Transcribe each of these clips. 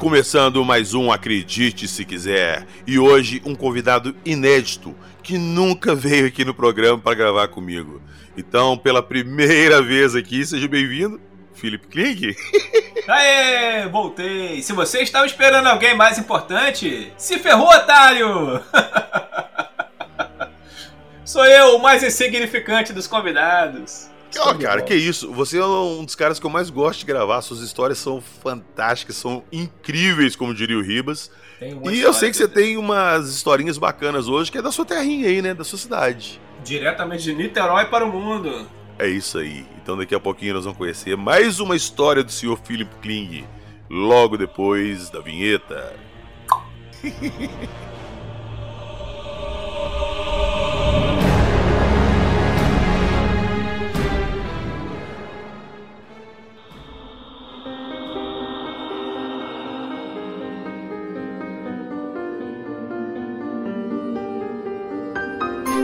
Começando mais um Acredite Se Quiser e hoje um convidado inédito que nunca veio aqui no programa para gravar comigo. Então, pela primeira vez aqui, seja bem-vindo, Felipe Kling. Aê, voltei! Se você estava esperando alguém mais importante, se ferrou, otário! Sou eu, o mais insignificante dos convidados. Oh, cara, que isso. Você é um dos caras que eu mais gosto de gravar. Suas histórias são fantásticas, são incríveis, como diria o Ribas. E eu sei que você tem umas historinhas bacanas hoje, que é da sua terrinha aí, né? Da sua cidade. Diretamente de Niterói para o mundo. É isso aí. Então daqui a pouquinho nós vamos conhecer mais uma história do senhor Philip Kling. Logo depois da vinheta.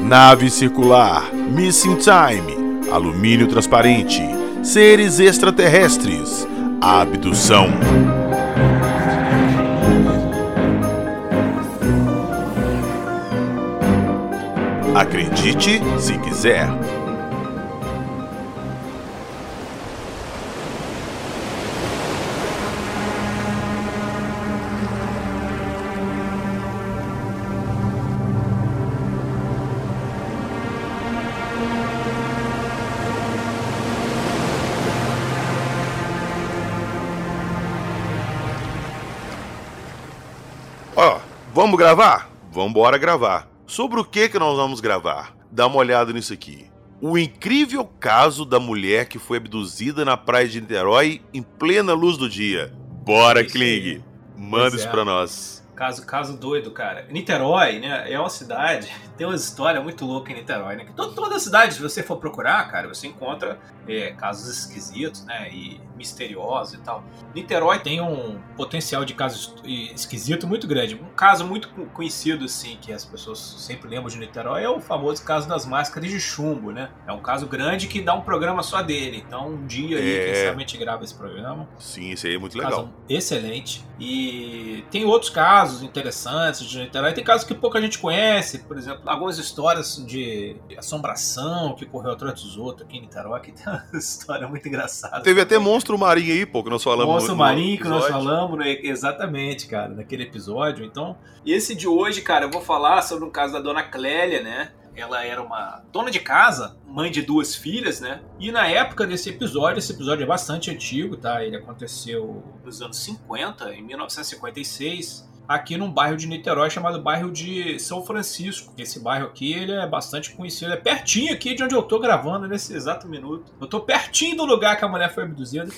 Nave circular, Missing Time, alumínio transparente, seres extraterrestres, abdução. Acredite se quiser. Vamos gravar? Vamos embora gravar. Sobre o que que nós vamos gravar? Dá uma olhada nisso aqui. O incrível caso da mulher que foi abduzida na praia de Niterói em plena luz do dia. Bora, Kling. Manda isso é. pra nós. Caso, caso doido, cara. Niterói, né, é uma cidade, tem uma história muito louca em Niterói, né? Que to- toda cidade, se você for procurar, cara, você encontra é, casos esquisitos, né, e misteriosos e tal. Niterói tem um potencial de caso esquisito muito grande. Um caso muito co- conhecido, assim, que as pessoas sempre lembram de Niterói é o famoso caso das máscaras de chumbo, né? É um caso grande que dá um programa só dele. Então, um dia aí, É. quem sabe a gente grava esse programa. Sim, isso aí é muito Caso legal. excelente. E tem outros casos interessantes de Niterói. Tem casos que pouca gente conhece, por exemplo, algumas histórias de assombração que correu atrás dos outros aqui em Niterói, que tem uma história muito engraçada. Teve até monstro marinho aí, pô, que nós falamos Monstro no- no Marinho que nós falamos, né? exatamente, cara, naquele episódio. Então, esse de hoje, cara, eu vou falar sobre um caso da dona Clélia, né? Ela era uma dona de casa, mãe de duas filhas, né? E na época desse episódio, esse episódio é bastante antigo, tá? Ele aconteceu nos anos 50, em 1956, aqui num bairro de Niterói chamado bairro de São Francisco. Esse bairro aqui, ele é bastante conhecido, é pertinho aqui de onde eu tô gravando nesse exato minuto. Eu tô pertinho do lugar que a mulher foi abduzida.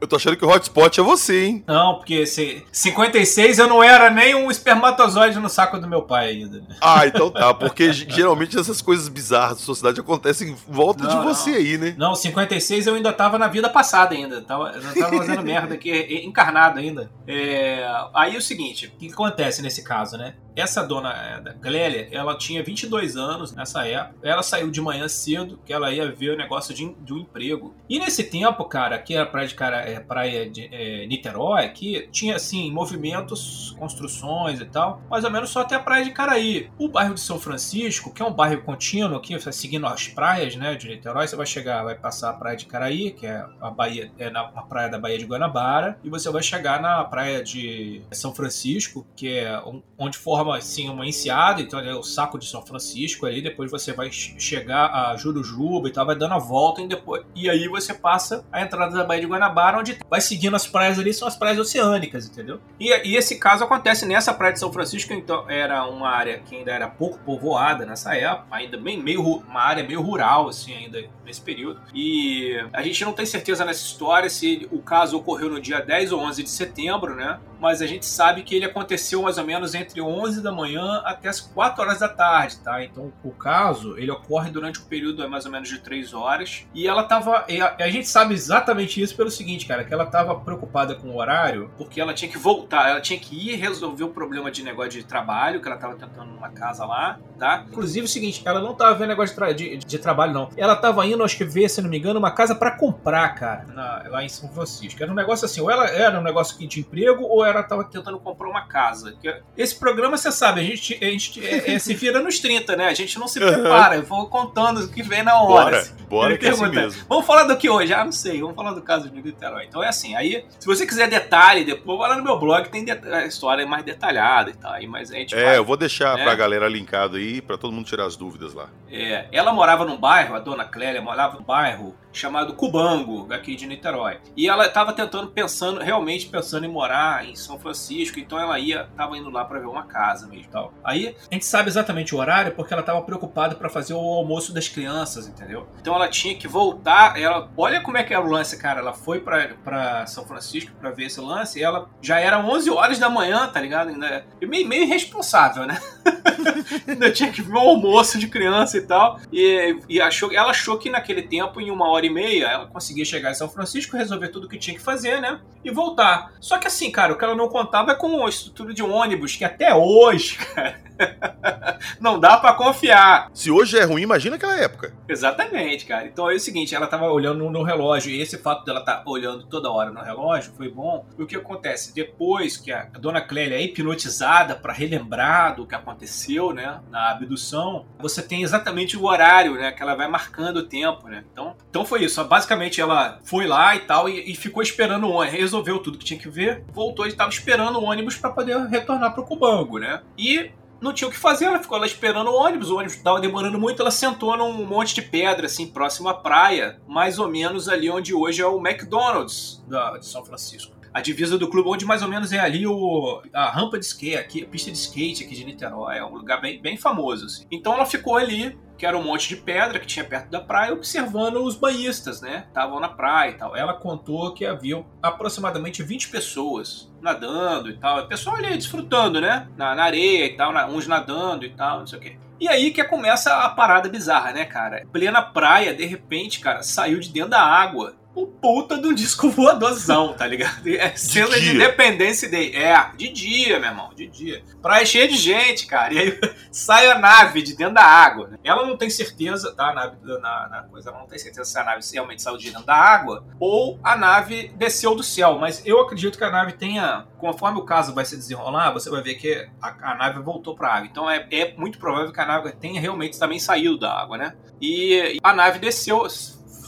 Eu tô achando que o hotspot é você, hein? Não, porque se 56 eu não era nem um espermatozoide no saco do meu pai ainda. né? Ah, então tá, porque geralmente essas coisas bizarras da sociedade acontecem em volta Não, de não. você aí, né? Não, 56 eu ainda tava na vida passada ainda. Tava, eu não tava fazendo merda aqui, encarnado ainda. É, aí é o seguinte, o que, que acontece nesse caso, né? Essa dona da Clélia, ela tinha 22 anos nessa época. Ela saiu de manhã cedo, que ela ia ver o negócio de, de um emprego. E nesse tempo, cara, aqui era praia de, cara, é, praia de é, Niterói, que tinha, assim, movimentos, construções e tal, mais ou menos só até a praia de Caraí. O bairro de São Francisco, que é um bairro contínuo aqui, seguindo as praias, né, de Niterói, você vai chegar, vai passar a praia de Caraí, que é a Bahia, é na a praia da Baía de Guanabara, e você vai chegar na praia de São Francisco, que é onde forma assim uma enseada, então é o saco de São Francisco ali, depois você vai che- chegar a Jurujuba e tal, vai dando a volta e depois e aí você passa a entrada da Baía de Guanabara, onde vai seguindo as praias ali, são as praias oceânicas, entendeu? E, e esse caso acontece nessa praia de São Francisco, então era uma área que ainda era pouco povoada nessa época, ainda bem meio uma área meio rural assim ainda nesse período. E a gente não tem certeza nessa história se o caso ocorreu no dia 10 ou 11 de setembro, né? Mas a gente sabe que ele aconteceu mais ou menos entre 11 da manhã até as 4 horas da tarde, tá? Então o caso, ele ocorre durante um período mais ou menos de 3 horas, e ela tava, a, a gente sabe exatamente isso pelo seguinte, cara, que ela tava preocupada com o horário, porque ela tinha que voltar, ela tinha que ir resolver o problema de negócio de trabalho, que ela tava tentando numa casa lá, tá? Inclusive o seguinte, ela não tava vendo negócio de, tra de, de trabalho, não. Ela tava indo, acho que ver, se não me engano, uma casa para comprar, cara, na, lá em São Francisco. Era um negócio assim, ou ela era um negócio de emprego, ou ela tava tentando comprar uma casa. Esse programa, você sabe, a gente, a gente é, é, se vira nos 30, né? A gente não se prepara, eu vou contando o que vem na hora. Bora, bora que é assim mesmo. Vamos falar do que hoje? Ah, não sei, vamos falar do caso de Niterói. Então é assim, aí, se você quiser detalhe, depois vai lá no meu blog, tem a história mais detalhada e tal. Aí, mas a gente é, vai, eu vou deixar né? pra galera linkado aí, pra todo mundo tirar as dúvidas lá. É, ela morava num bairro, a dona Clélia morava num bairro chamado Cubango, aqui de Niterói. E ela estava tentando, pensando, realmente pensando em morar em São Francisco, então ela ia, estava indo lá para ver uma casa mesmo tal. Aí a gente sabe exatamente o horário porque ela estava preocupada para fazer o almoço das crianças, entendeu? Então ela tinha que voltar, ela, olha como é que era o lance, cara, ela foi para São Francisco para ver esse lance, e ela já era 11 horas da manhã, tá ligado? Ainda, meio, meio irresponsável, né? Ainda tinha que ver um almoço de criança e tal. E, e achou, ela achou que naquele tempo, em uma hora e meia, ela conseguia chegar em São Francisco, resolver tudo que tinha que fazer, né? E voltar. Só que assim, cara, o que ela não contava é com a estrutura de ônibus, que até hoje, cara, não dá para confiar. Se hoje é ruim, imagina aquela época. Exatamente, cara. Então é o seguinte, ela tava olhando no relógio, e esse fato dela estar tá olhando toda hora no relógio foi bom. E o que acontece? Depois que a dona Clélia é hipnotizada para relembrar do que aconteceu, né, na abdução, você tem exatamente o horário, né, que ela vai marcando o tempo, né? Então, então foi isso. Basicamente ela foi lá e tal e, e ficou esperando o ônibus, resolveu tudo que tinha que ver, voltou e estava esperando o ônibus para poder retornar pro Cubango, né? E não tinha o que fazer, ela ficou lá esperando o ônibus, o ônibus estava demorando muito, ela sentou num monte de pedra, assim, próximo à praia, mais ou menos ali onde hoje é o McDonald's da, de São Francisco. A divisa do clube, onde mais ou menos é ali o, a rampa de skate, aqui, a pista de skate aqui de Niterói, é um lugar bem, bem famoso. Assim. Então ela ficou ali que era um monte de pedra que tinha perto da praia, observando os banhistas, né? Estavam na praia e tal. Ela contou que havia aproximadamente 20 pessoas nadando e tal. O pessoal ali desfrutando, né? Na, na areia e tal, na, uns nadando e tal, não sei o quê. E aí que começa a parada bizarra, né, cara? Plena praia, de repente, cara, saiu de dentro da água o puta do disco voadorzão, tá ligado? É cena de, de Independence Day. É, de dia, meu irmão, de dia. Praia cheia de gente, cara. E aí sai a nave de dentro da água. Né? Ela não tem certeza, tá? A nave, na, na, coisa, ela não tem certeza se a nave realmente saiu de dentro da água ou a nave desceu do céu. Mas eu acredito que a nave tenha, conforme o caso vai se desenrolar, você vai ver que a, a nave voltou pra água. Então é, é muito provável que a nave tenha realmente também saído da água, né? E a nave desceu,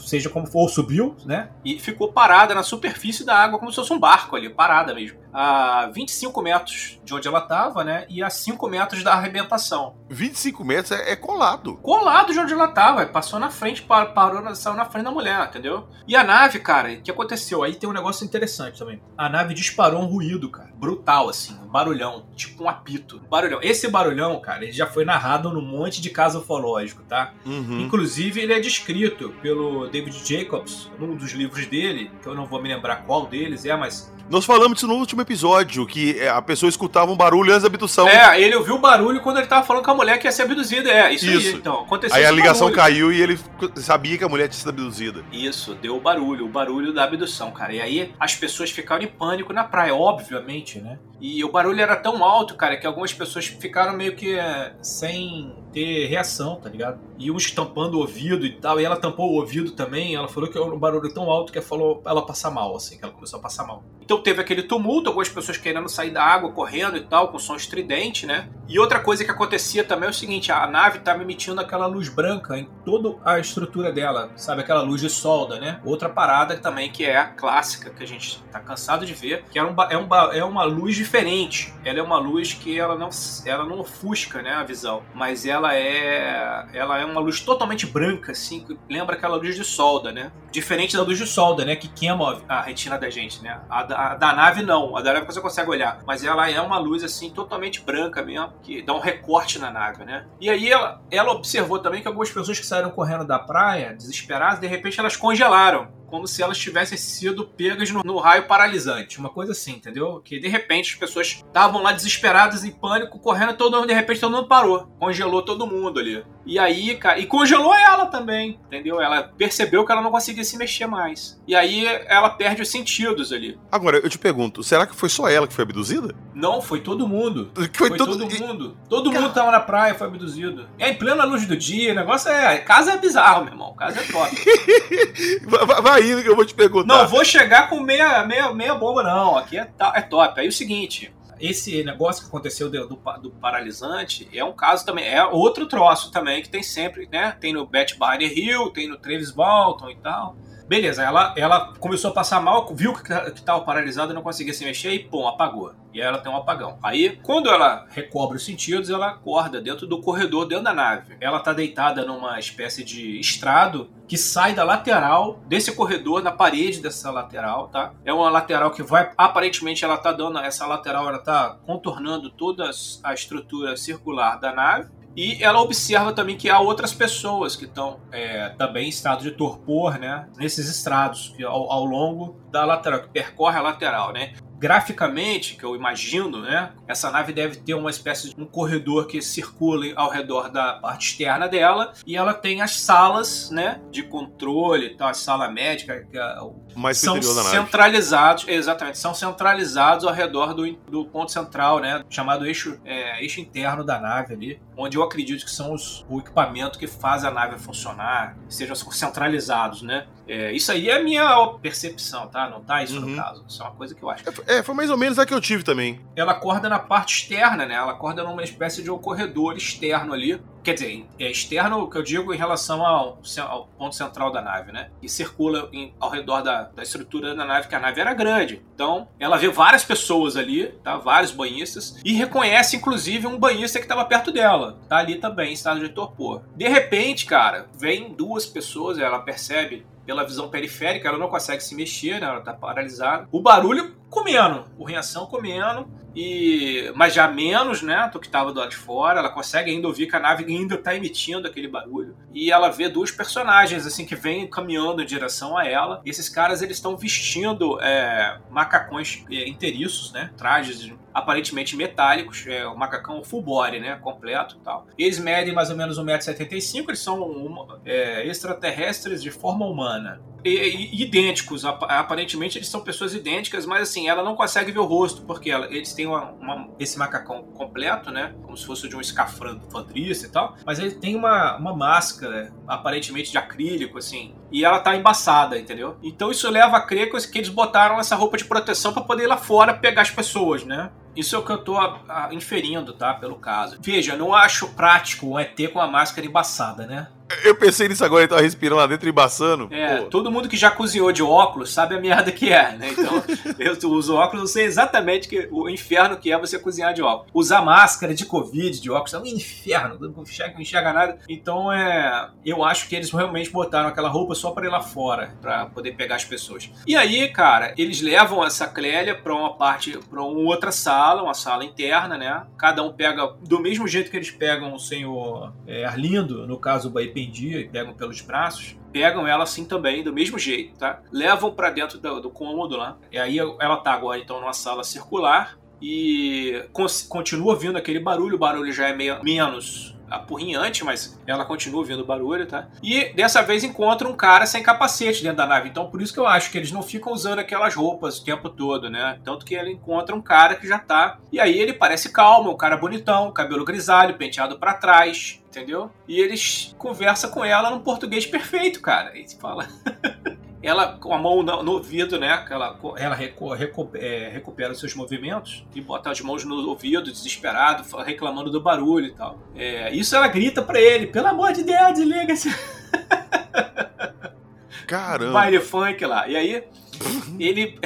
seja como for, subiu, né? E ficou parada na superfície da água, como se fosse um barco ali, parada mesmo. A 25 metros de onde ela estava, né? E a 5 metros da arrebentação. 25 metros é, é colado. Colado de onde ela estava. Passou na frente, parou, saiu na frente da mulher, entendeu? E a nave, cara, o que aconteceu? Aí tem um negócio interessante também. A nave disparou um ruído, cara. Brutal, assim. Um barulhão. Tipo um apito. Barulhão. Esse barulhão, cara, ele já foi narrado num monte de caso ufológico, tá? Uhum. Inclusive, ele é descrito pelo David Jacobs, num dos livros dele, que eu não vou me lembrar qual deles é, mas. Nós falamos disso no último episódio, que é, a pessoa escutava um barulho antes da abdução. É, ele ouviu o barulho quando ele tava falando com a mulher que ia ser abduzida. É, isso, isso. aí. Então, aconteceu Aí a ligação barulho. caiu e ele sabia que a mulher tinha sido abduzida. Isso, deu o barulho, o barulho da abdução, cara. E aí as pessoas ficaram em pânico na praia, obviamente, né? E o barulho era tão alto, cara, que algumas pessoas ficaram meio que é, sem ter reação, tá ligado? E uns tampando o ouvido e tal, e ela tampou o ouvido também, ela falou que era um barulho tão alto que ela falou ela passar mal, assim, que ela começou a passar mal. Então teve aquele tumulto, algumas pessoas querendo sair da água, correndo e tal, com som estridente, né? E outra coisa que acontecia também é o seguinte, a nave estava emitindo aquela luz branca em toda a estrutura dela, sabe? Aquela luz de solda, né? Outra parada também que é a clássica, que a gente tá cansado de ver, que é, um, é, um, é uma luz diferente. Ela é uma luz que ela não, ela não ofusca, né, a visão, mas ela ela é ela é uma luz totalmente branca, assim, que lembra aquela luz de solda, né? Diferente da luz de solda, né? Que queima a retina da gente, né? A da, a da nave não, a da nave você consegue olhar, mas ela é uma luz assim totalmente branca mesmo, que dá um recorte na nave, né? E aí ela, ela observou também que algumas pessoas que saíram correndo da praia, desesperadas, de repente elas congelaram como se elas tivessem sido pegas no, no raio paralisante. Uma coisa assim, entendeu? Que de repente as pessoas estavam lá desesperadas, em pânico, correndo, todo mundo, de repente todo mundo parou. Congelou todo mundo ali. E aí, cara, e congelou ela também, entendeu? Ela percebeu que ela não conseguia se mexer mais. E aí ela perde os sentidos ali. Agora, eu te pergunto, será que foi só ela que foi abduzida? Não, foi todo mundo. Foi, foi todo... todo... mundo. Todo Car... mundo tava na praia, foi abduzido. É em plena luz do dia, o negócio é. Casa é bizarro, meu irmão. Casa é top. vai indo que eu vou te perguntar. Não, vou chegar com meia, meia, meia bomba, não. Aqui é, é top. Aí o seguinte: esse negócio que aconteceu do, do, do, paralisante é um caso também, é outro troço também que tem sempre, né? Tem no Bat Barney Hill, tem no Travis Walton e tal. Beleza, ela, ela começou a passar mal, viu que estava paralisada, não conseguia se mexer e pum, apagou. E aí ela tem um apagão. Aí, quando ela recobre os sentidos, ela acorda dentro do corredor, dentro da nave. Ela tá deitada numa espécie de estrado que sai da lateral desse corredor, na parede dessa lateral, tá? É uma lateral que vai, aparentemente ela tá dando, essa lateral ela tá contornando toda a estrutura circular da nave e ela observa também que há outras pessoas que estão é, também em estado de torpor, né? Nesses estrados que ao, ao longo da lateral, que percorre a lateral, né? graficamente, que eu imagino, né? Essa nave deve ter uma espécie de um corredor que circula ao redor da parte externa dela e ela tem as salas, né, de controle, então a sala médica, que é Mais são centralizados, exatamente, são centralizados ao redor do, do ponto central, né, chamado eixo, é, eixo interno da nave ali, onde eu acredito que são os, o equipamento que faz a nave funcionar, sejam centralizados, né? É, isso aí é a minha percepção, tá? Não tá isso uhum. no caso. Isso é uma coisa que eu acho. É, foi mais ou menos a que eu tive também. Ela acorda na parte externa, né? Ela acorda numa espécie de um corredor externo ali. Quer dizer, é externo que eu digo em relação ao, ao ponto central da nave, né? E circula em, ao redor da, da estrutura da nave, que a nave era grande. Então, ela vê várias pessoas ali, tá? Vários banhistas. E reconhece, inclusive, um banhista que estava perto dela. Tá ali também, em estado de torpor. De repente, cara, vem duas pessoas, ela percebe pela visão periférica, ela não consegue se mexer, né? ela está paralisada. O barulho comendo, o reação comendo, e mas já menos, né, do que estava do lado de fora. Ela consegue ainda ouvir que a nave ainda está emitindo aquele barulho. E ela vê dois personagens assim que vêm caminhando em direção a ela. E esses caras eles estão vestindo é, macacões é, inteiriços, né, trajes aparentemente metálicos, é o macacão full body, né, completo e tal. Eles medem mais ou menos 1,75m, eles são uma, é, extraterrestres de forma humana. E, e, idênticos, aparentemente eles são pessoas idênticas, mas assim, ela não consegue ver o rosto, porque ela, eles têm uma, uma, esse macacão completo, né, como se fosse de um escafandrista e tal, mas ele tem uma, uma máscara, aparentemente de acrílico, assim, e ela tá embaçada, entendeu? Então isso leva a crer que eles botaram essa roupa de proteção para poder ir lá fora pegar as pessoas, né? Isso é o que eu a, inferindo, tá? Pelo caso. Veja, não acho prático um ET com a máscara embaçada, né? Eu pensei nisso agora, ele tava respirando lá dentro e embaçando. É, Pô. todo mundo que já cozinhou de óculos sabe a merda que é, né? Então, eu uso óculos, eu sei exatamente que, o inferno que é você cozinhar de óculos. Usar máscara de Covid, de óculos, é um inferno, não enxerga, não enxerga nada. Então, é, eu acho que eles realmente botaram aquela roupa só para ir lá fora, para poder pegar as pessoas. E aí, cara, eles levam essa Clélia pra uma parte, pra uma outra sala, uma sala interna, né? Cada um pega, do mesmo jeito que eles pegam o senhor é, Arlindo, no caso o Baipim pendia e pegam pelos braços, pegam ela assim também, do mesmo jeito, tá? Levam para dentro do, do, cômodo lá. E aí ela tá agora então numa sala circular e continua vindo aquele barulho, o barulho já é meio, menos apurrinhante, mas ela continua ouvindo barulho, tá? E dessa vez encontra um cara sem capacete dentro da nave. Então por isso que eu acho que eles não ficam usando aquelas roupas o tempo todo, né? Tanto que ele encontra um cara que já tá. E aí ele parece calmo, um cara bonitão, cabelo grisalho, penteado para trás, entendeu? E eles conversa com ela num português perfeito, cara. E fala. ela com a mão no, no ouvido, né? Ela, ela recu, recu, é, recupera os seus movimentos e bota as mãos no ouvido, desesperado, reclamando do barulho e tal. É, isso ela grita para ele: pelo amor de Deus, desliga-se. Caramba! Baile funk lá. E aí, ele.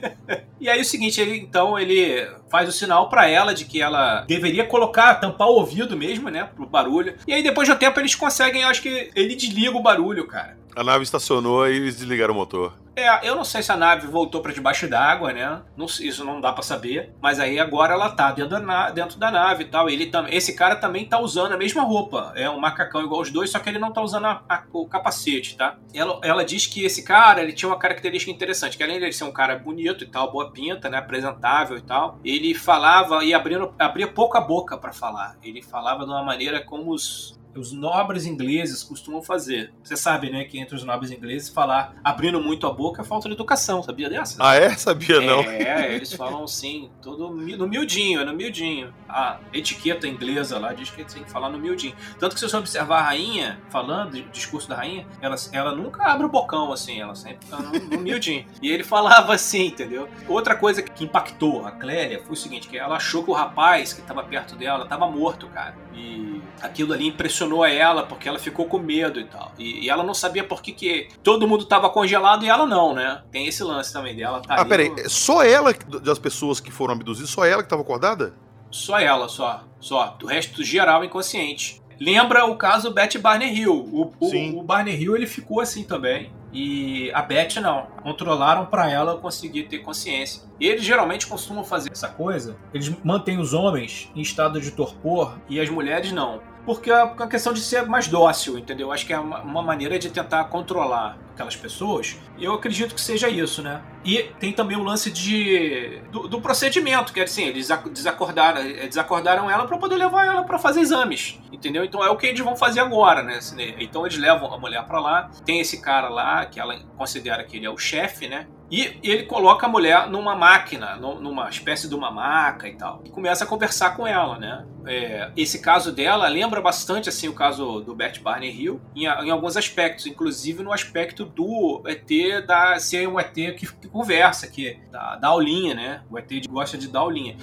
e aí o seguinte, ele então ele faz o sinal para ela de que ela deveria colocar, tampar o ouvido mesmo, né, pro barulho. E aí depois de um tempo eles conseguem, acho que ele desliga o barulho, cara. A nave estacionou e eles desligaram o motor. É, eu não sei se a nave voltou para debaixo d'água, né? Não, isso não dá para saber. Mas aí agora ela tá dentro da, dentro da nave e tal. Ele tam, esse cara também tá usando a mesma roupa. É um macacão igual os dois, só que ele não tá usando a, a, o capacete, tá? Ela, ela diz que esse cara, ele tinha uma característica interessante, que além de ele ser um cara bonito e tal, boa pinta, né? Apresentável e tal, ele falava e abria pouco a boca para falar. Ele falava de uma maneira como os os nobres ingleses costumam fazer. Você sabe, né, que entre os nobres ingleses falar abrindo muito a boca é falta de educação, sabia dessa? Ah, é? Sabia não. É, eles falam assim, todo no miudinho, é no miudinho. A etiqueta inglesa lá diz que tem que falar no miudinho. Tanto que se você observar a rainha falando, o discurso da rainha, ela, ela nunca abre o bocão assim, ela sempre tá no, no miudinho. E ele falava assim, entendeu? Outra coisa que impactou a Clélia foi o seguinte, que ela achou que o rapaz que estava perto dela estava morto, cara. E aquilo ali impressionou a ela, porque ela ficou com medo e tal. E, e ela não sabia por que, que todo mundo estava congelado e ela não, né? Tem esse lance também dela. Tá ah, peraí, no... só ela, das pessoas que foram abduzidas, só ela que estava acordada? Só ela, só. Só. Do resto geral inconsciente. Lembra o caso Betty Barney Hill. O, o, o Barney Hill ele ficou assim também. E a Beth não. Controlaram para ela conseguir ter consciência. E eles geralmente costumam fazer essa coisa. Eles mantêm os homens em estado de torpor e as mulheres não porque é a questão de ser mais dócil, entendeu? Acho que é uma maneira de tentar controlar aquelas pessoas. Eu acredito que seja isso, né? E tem também o lance de do, do procedimento, que é assim, eles desacordaram, eh, desacordaram ela para poder levar ela para fazer exames, entendeu? Então é o que eles vão fazer agora, né? Então eles levam a mulher para lá, tem esse cara lá que ela considera que ele é o chefe, né? E ele coloca a mulher numa máquina, numa espécie de uma maca e tal. E começa a conversar com ela, né? É, esse caso dela lembra bastante assim o caso do Bert Barney Hill em, em, alguns aspectos, inclusive no aspecto do ET da ser um ET que, que conversa, que dá, dá aulinha, né? O ET gosta de dar aulinha.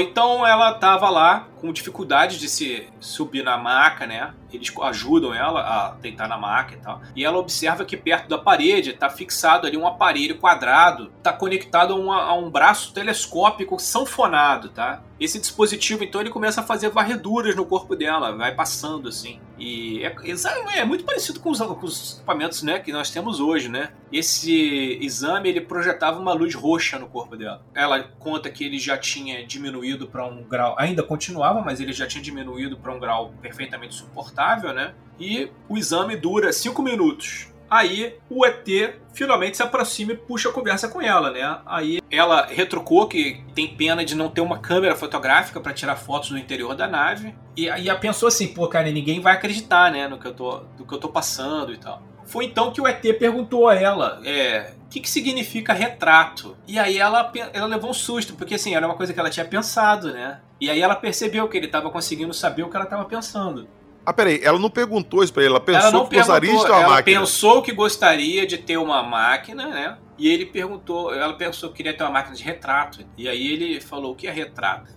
Então ela estava lá com dificuldade de se subir na maca, né? Eles ajudam ela a deitar na maca e tal. E ela observa que perto da parede está fixado ali um aparelho quadrado, está conectado a, uma, a, um braço telescópico sanfonado, tá? Esse dispositivo, então, ele começa a fazer varreduras no corpo dela, vai passando assim. E é, é muito parecido com os, com os, equipamentos né, que nós temos hoje, né? Esse exame, ele projetava uma luz roxa no corpo dela. Ela conta que ele já tinha diminuído para um grau, ainda continuava, mas ele já tinha diminuído para um grau perfeitamente suportável, né? E o exame dura 5 minutos. Aí o ET finalmente se aproxima e puxa a conversa com ela, né? Aí ela retrucou que tem pena de não ter uma câmera fotográfica para tirar fotos do interior da nave. E aí pensou assim, pô, cara, ninguém vai acreditar, né, no que eu tô, do que eu tô passando e tal. Foi então que o ET perguntou a ela, é, o que, que significa retrato? E aí ela, ela levou um susto, porque assim, era uma coisa que ela tinha pensado, né? E aí ela percebeu que ele estava conseguindo saber o que ela estava pensando. Ah, peraí, ela não perguntou isso pra ele, ela pensou ela que gostaria de ter uma ela máquina. Ela pensou que gostaria de ter uma máquina, né? E ele perguntou, ela pensou que queria ter uma máquina de retrato. E aí ele falou: o que é retrato?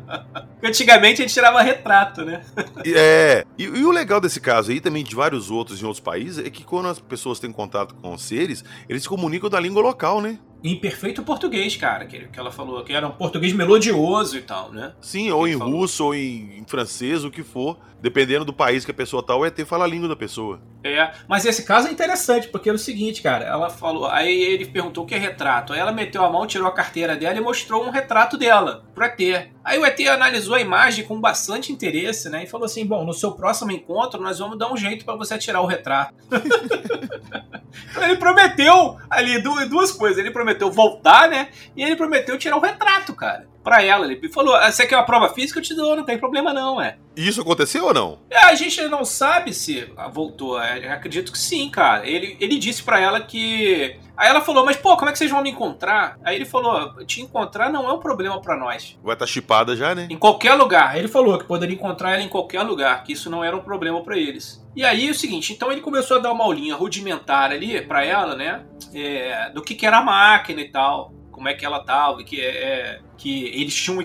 Antigamente a gente tirava retrato, né? é. E, e, o legal desse caso aí, também de vários outros em outros países, é que quando as pessoas têm contato com os seres, eles se comunicam da língua local, né? Em perfeito português, cara, que, que ela falou, que era um português melodioso e tal, né? Sim, ou em falou. russo, ou em, em, francês, o que for. Dependendo do país que a pessoa tá, o ET fala a língua da pessoa. É, mas esse caso é interessante, porque é o seguinte, cara, ela falou, aí ele perguntou o que é retrato. Aí ela meteu a mão, tirou a carteira dela e mostrou um retrato dela pro ET. Aí o ET analisou a imagem com bastante interesse, né? E falou assim: bom, no seu próximo encontro nós vamos dar um jeito para você tirar o retrato. ele prometeu ali duas coisas. Ele prometeu voltar, né? E ele prometeu tirar o retrato, cara. pra ela. Ele falou: ah, você quer uma prova física? Eu te dou, não tem problema não, é. E isso aconteceu ou não? É, a gente não sabe se voltou. É, acredito que sim, cara. Ele, ele disse para ela que. Aí ela falou, mas pô, como é que vocês vão me encontrar? Aí ele falou, te encontrar não é um problema para nós. Vai estar tá chipada já, né? Em qualquer lugar. Ele falou que poderia encontrar ela em qualquer lugar, que isso não era um problema para eles. E aí é o seguinte, então ele começou a dar uma aulinha rudimentar ali para ela, né? É, do que, que era a máquina e tal como é que ela estava, que é, é, que eles tinham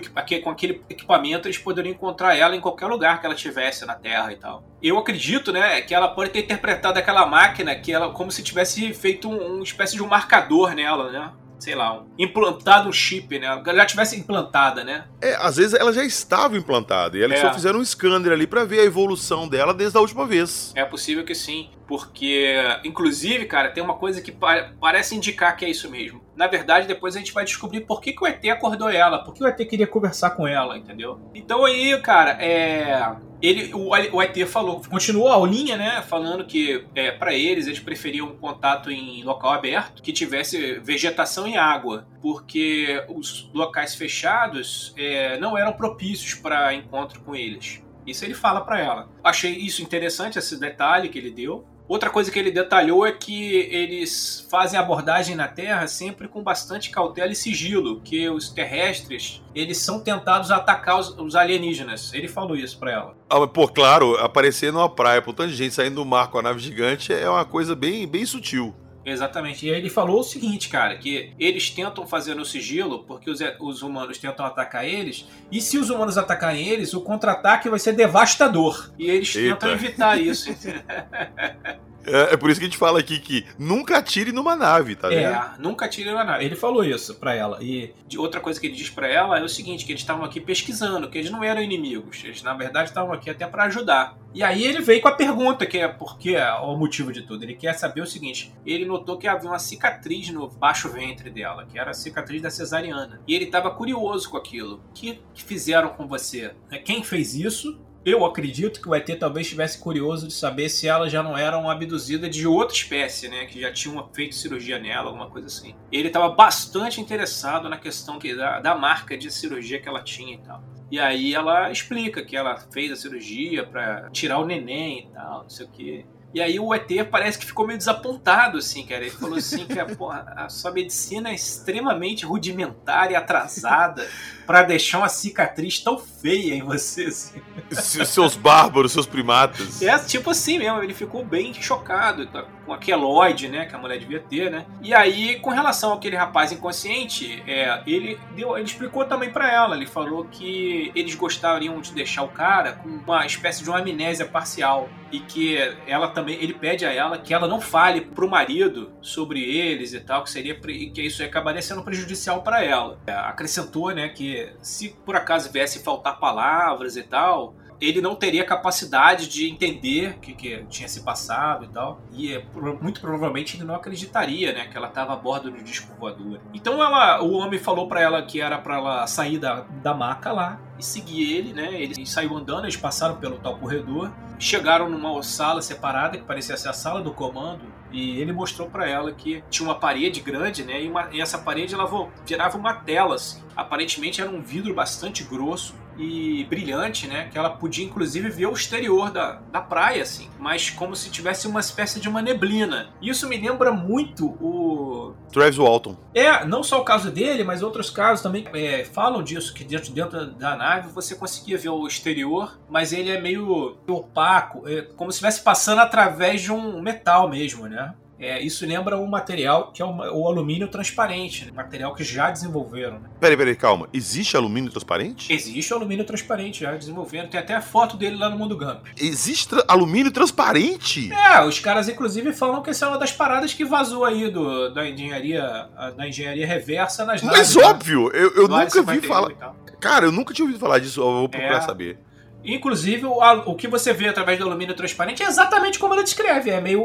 com aquele equipamento eles poderiam encontrar ela em qualquer lugar que ela tivesse na Terra e tal. Eu acredito, né, que ela pode ter interpretado aquela máquina que ela como se tivesse feito um, uma espécie de um marcador nela, né? sei lá, um, implantado um chip, né? Ela já tivesse implantada, né? É, às vezes ela já estava implantada e eles é. só fizeram um scanner ali para ver a evolução dela desde a última vez. É possível que sim. Porque, inclusive, cara, tem uma coisa que pa parece indicar que é isso mesmo. Na verdade, depois a gente vai descobrir por que, que o ET acordou ela, por que o ET queria conversar com ela, entendeu? Então aí, cara, é. Ele, o, o ET falou, continuou a aulinha, né? Falando que é, para eles eles preferiam um contato em local aberto, que tivesse vegetação e água, porque os locais fechados é, não eram propícios para encontro com eles. Isso ele fala para ela. Achei isso interessante, esse detalhe que ele deu. Outra coisa que ele detalhou é que eles fazem abordagem na Terra sempre com bastante cautela e sigilo, que os terrestres eles são tentados a atacar os, os alienígenas. Ele falou isso para ela. Ah, pô, claro, aparecer numa praia, por tanta gente saindo do mar com a nave gigante é uma coisa bem, bem sutil. Exatamente. E aí ele falou o seguinte, cara, que eles tentam fazer no sigilo porque os, os humanos tentam atacar eles, e se os humanos atacarem eles, o contra-ataque vai ser devastador. E eles Eita. tentam evitar isso. É, é, por isso que a gente fala aqui que nunca atire numa nave, tá vendo? É, nunca atire numa nave. Ele falou isso pra ela. E outra coisa que ele diz pra ela é o seguinte, que eles estavam aqui pesquisando, que eles não eram inimigos. Eles, na verdade, estavam aqui até para ajudar. E aí ele veio com a pergunta, que é por que é o motivo de tudo. Ele quer saber o seguinte, ele notou que havia uma cicatriz no baixo ventre dela, que era a cicatriz da cesariana. E ele estava curioso com aquilo. O que fizeram com você? Quem fez isso? Eu acredito que o ET talvez estivesse curioso de saber se ela já não era uma abduzida de outra espécie, né? Que já tinham feito cirurgia nela, alguma coisa assim. Ele estava bastante interessado na questão que, da, da marca de cirurgia que ela tinha e tal. E aí ela explica que ela fez a cirurgia para tirar o neném e tal, não sei o que. E aí o ET parece que ficou meio desapontado, assim, cara. Ele falou assim que a, porra, a sua medicina é extremamente rudimentar e atrasada para deixar uma cicatriz tão feia em você, assim. Seus bárbaros, seus primatas. É, tipo assim mesmo, ele ficou bem chocado com a queloide, né, que a mulher devia ter, né. E aí, com relação àquele rapaz inconsciente, é, ele, deu, ele explicou também para ela, ele falou que eles gostariam de deixar o cara com uma espécie de uma amnésia parcial e que ela também ele pede a ela que ela não fale pro marido sobre eles e tal que seria que isso acabaria sendo prejudicial para ela é, acrescentou né que se por acaso viesse faltar palavras e tal ele não teria capacidade de entender o que, que tinha se passado e tal. E é, muito provavelmente ele não acreditaria, né, que ela estava a bordo do disco voador. Então ela, o homem falou para ela que era para ela sair da, da maca lá e seguir ele, né? Ele saiu andando, eles passaram pelo tal corredor, chegaram numa sala separada que parecia ser a sala do comando e ele mostrou para ela que tinha uma parede grande, né? E, uma, e essa parede ela virava uma tela, assim. Aparentemente era um vidro bastante grosso e brilhante, né? Que ela podia inclusive ver o exterior da, da praia, assim, mas como se tivesse uma espécie de uma neblina. Isso me lembra muito o. Travis Walton. É, não só o caso dele, mas outros casos também é, falam disso, que dentro, dentro da nave você conseguia ver o exterior, mas ele é meio opaco, é como se estivesse passando através de um metal mesmo, né? É, isso lembra um material que é o, o alumínio transparente, né? material que já desenvolveram. Né? Peraí, peraí, calma. Existe alumínio transparente? Existe alumínio transparente, já desenvolvendo. Tem até a foto dele lá no Mundo Gump. Existe alumínio transparente? É, os caras inclusive falam que essa é uma das paradas que vazou aí do, da engenharia da engenharia reversa nas Mas naves, né? óbvio, eu, eu nunca vi falar. Cara, eu nunca tinha ouvido falar disso, eu vou procurar é... saber. Inclusive, o, o, que você vê através do alumínio transparente é exatamente como ela descreve. É meio,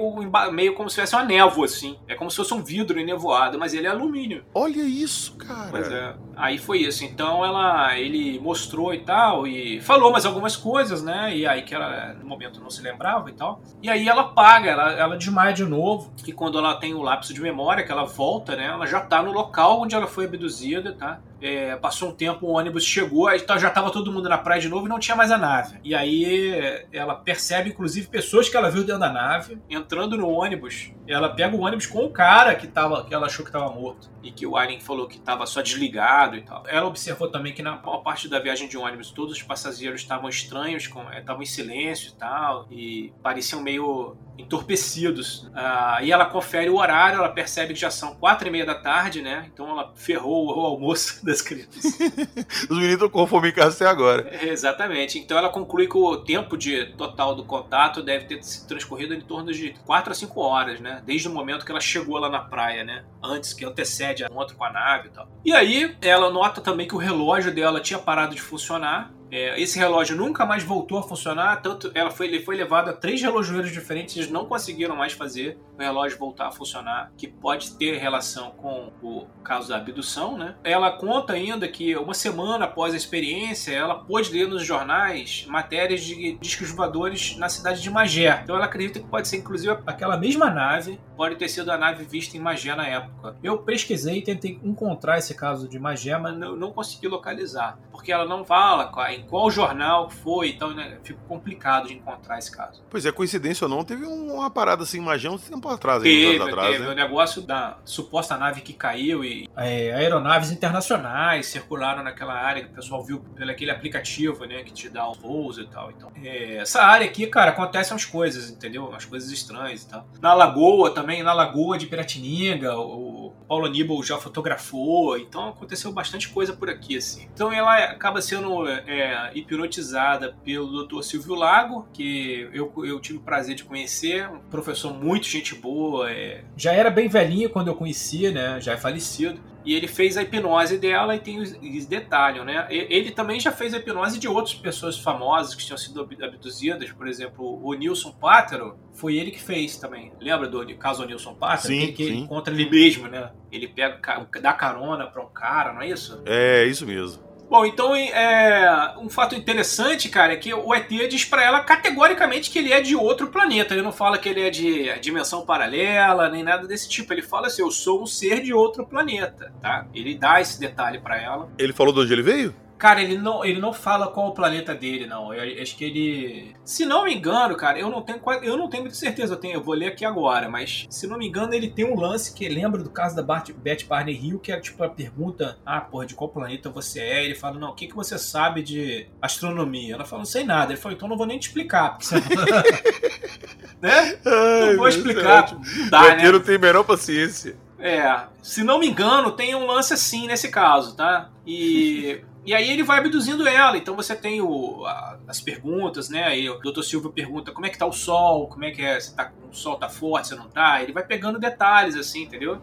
meio como se fosse uma névoa, assim. É como se fosse um vidro enevoado, mas ele é alumínio. Olha isso, cara. Pois é. Aí foi isso. Então ela, ele mostrou e tal, e falou mais algumas coisas, né? E aí que ela, no momento, não se lembrava e tal. E aí ela paga, ela, ela desmaia de novo. E quando ela tem o lapso de memória, que ela volta, né? Ela já tá no local onde ela foi abduzida, tá? É, passou um tempo, o ônibus chegou, aí tá, já estava todo mundo na praia de novo e não tinha mais a nave. E aí ela percebe, inclusive, pessoas que ela viu dentro da nave, entrando no ônibus. Ela pega o ônibus com o cara que, tava, que ela achou que estava morto. E que o Alien falou que estava só desligado e tal. Ela observou também que na maior parte da viagem de ônibus, todos os passageiros estavam estranhos, estavam em silêncio e tal. E pareciam meio entorpecidos. Ah, e ela confere o horário, ela percebe que já são quatro e meia da tarde, né? Então ela ferrou o almoço das crianças. Os meninos estão com fome até agora. É, exatamente. Então ela conclui que o tempo de total do contato deve ter se transcorrido em torno de quatro a cinco horas, né? Desde o momento que ela chegou lá na praia, né? Antes que antecede a encontro com a nave e tal. E aí ela nota também que o relógio dela tinha parado de funcionar é, esse relógio nunca mais voltou a funcionar, tanto ela foi, ele foi levado a três relojoeiros diferentes, eles não conseguiram mais fazer o relógio voltar a funcionar, que pode ter relação com o caso da abdução, né? Ela conta ainda que uma semana após a experiência, ela pôde ler nos jornais matérias de discos voadores na cidade de Magé. Então ela acredita que pode ser inclusive aquela mesma nave, pode ter sido a nave vista em Magé na época. Eu pesquisei e tentei encontrar esse caso de Magé, mas não, não consegui localizar, porque ela não fala em qual jornal foi, então né, fica complicado de encontrar esse caso. Pois é, coincidência ou não, teve uma parada assim, Magé um tempo atrás, teve, anos atrás, teve né? o negócio da suposta nave que caiu e é, aeronaves internacionais circularam naquela área que o pessoal viu pelo aquele aplicativo, né, que te dá os voos e tal. Então, é, essa área aqui, cara, acontecem umas coisas, entendeu? Umas coisas estranhas e tal. Na Lagoa também, na Lagoa de Piratininga, o Paulo Aníbal já fotografou, então aconteceu bastante coisa por aqui, assim. Então ela acaba sendo é, hipnotizada pelo Dr. Silvio Lago, que eu, eu tive o prazer de conhecer, um professor muito gente boa, é... já era bem velhinho quando eu conhecia, né, já é falecido, e ele fez a hipnose dela e tem os, detalhes, né? Ele também já fez a hipnose de outras pessoas famosas que tinham sido abduzidas, por exemplo, o Nilson Pátero, foi ele que fez também. Lembra do caso Nilson Pátero? Sim, que, sim. encontra ele mesmo, né? Ele pega, dá carona para um cara, não é isso? É, isso mesmo. Bom, então é, um fato interessante, cara, é que o ET diz para ela categoricamente que ele é de outro planeta. Ele não fala que ele é de dimensão paralela, nem nada desse tipo. Ele fala assim: eu sou um ser de outro planeta, tá? Ele dá esse detalhe para ela. Ele falou de onde ele veio? Cara, ele não, ele não fala qual o planeta dele, não. Eu acho que ele. Se não me engano, cara, eu não tenho eu não tenho muita certeza. Eu, tenho, eu vou ler aqui agora, mas se não me engano, ele tem um lance que lembra do caso da Beth Barney Hill, que é tipo a pergunta: Ah, porra, de qual planeta você é? Ele fala: Não, o que, que você sabe de astronomia? Ela fala: Não sei nada. Ele falou: Então não vou nem te explicar. Porque você... né? Ai, não vou explicar. Não dá, né? não tem menor paciência. É, se não me engano, tem um lance assim nesse caso, tá? E e aí ele vai abduzindo ela. Então você tem o, a, as perguntas, né? Aí o Dr. Silva pergunta como é que tá o sol, como é que é, se tá, o sol tá forte, se não tá. Ele vai pegando detalhes, assim, entendeu?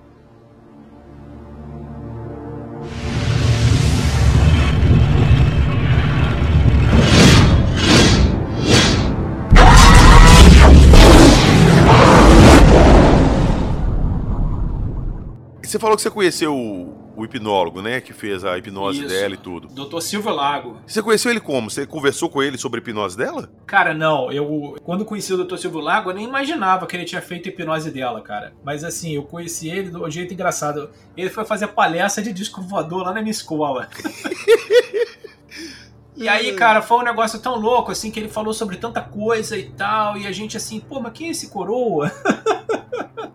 Você falou que você conheceu o, hipnólogo, né? Que fez a hipnose Isso. dela e tudo. Doutor Silvio Lago. Você conheceu ele como? Você conversou com ele sobre a hipnose dela? Cara, não. Eu, quando conheci o Doutor Silvio Lago, eu nem imaginava que ele tinha feito a hipnose dela, cara. Mas assim, eu conheci ele de um jeito engraçado. Ele foi fazer palestra de disco voador lá na minha escola. E aí, cara, foi um negócio tão louco, assim, que ele falou sobre tanta coisa e tal, e a gente assim, pô, mas quem é esse coroa?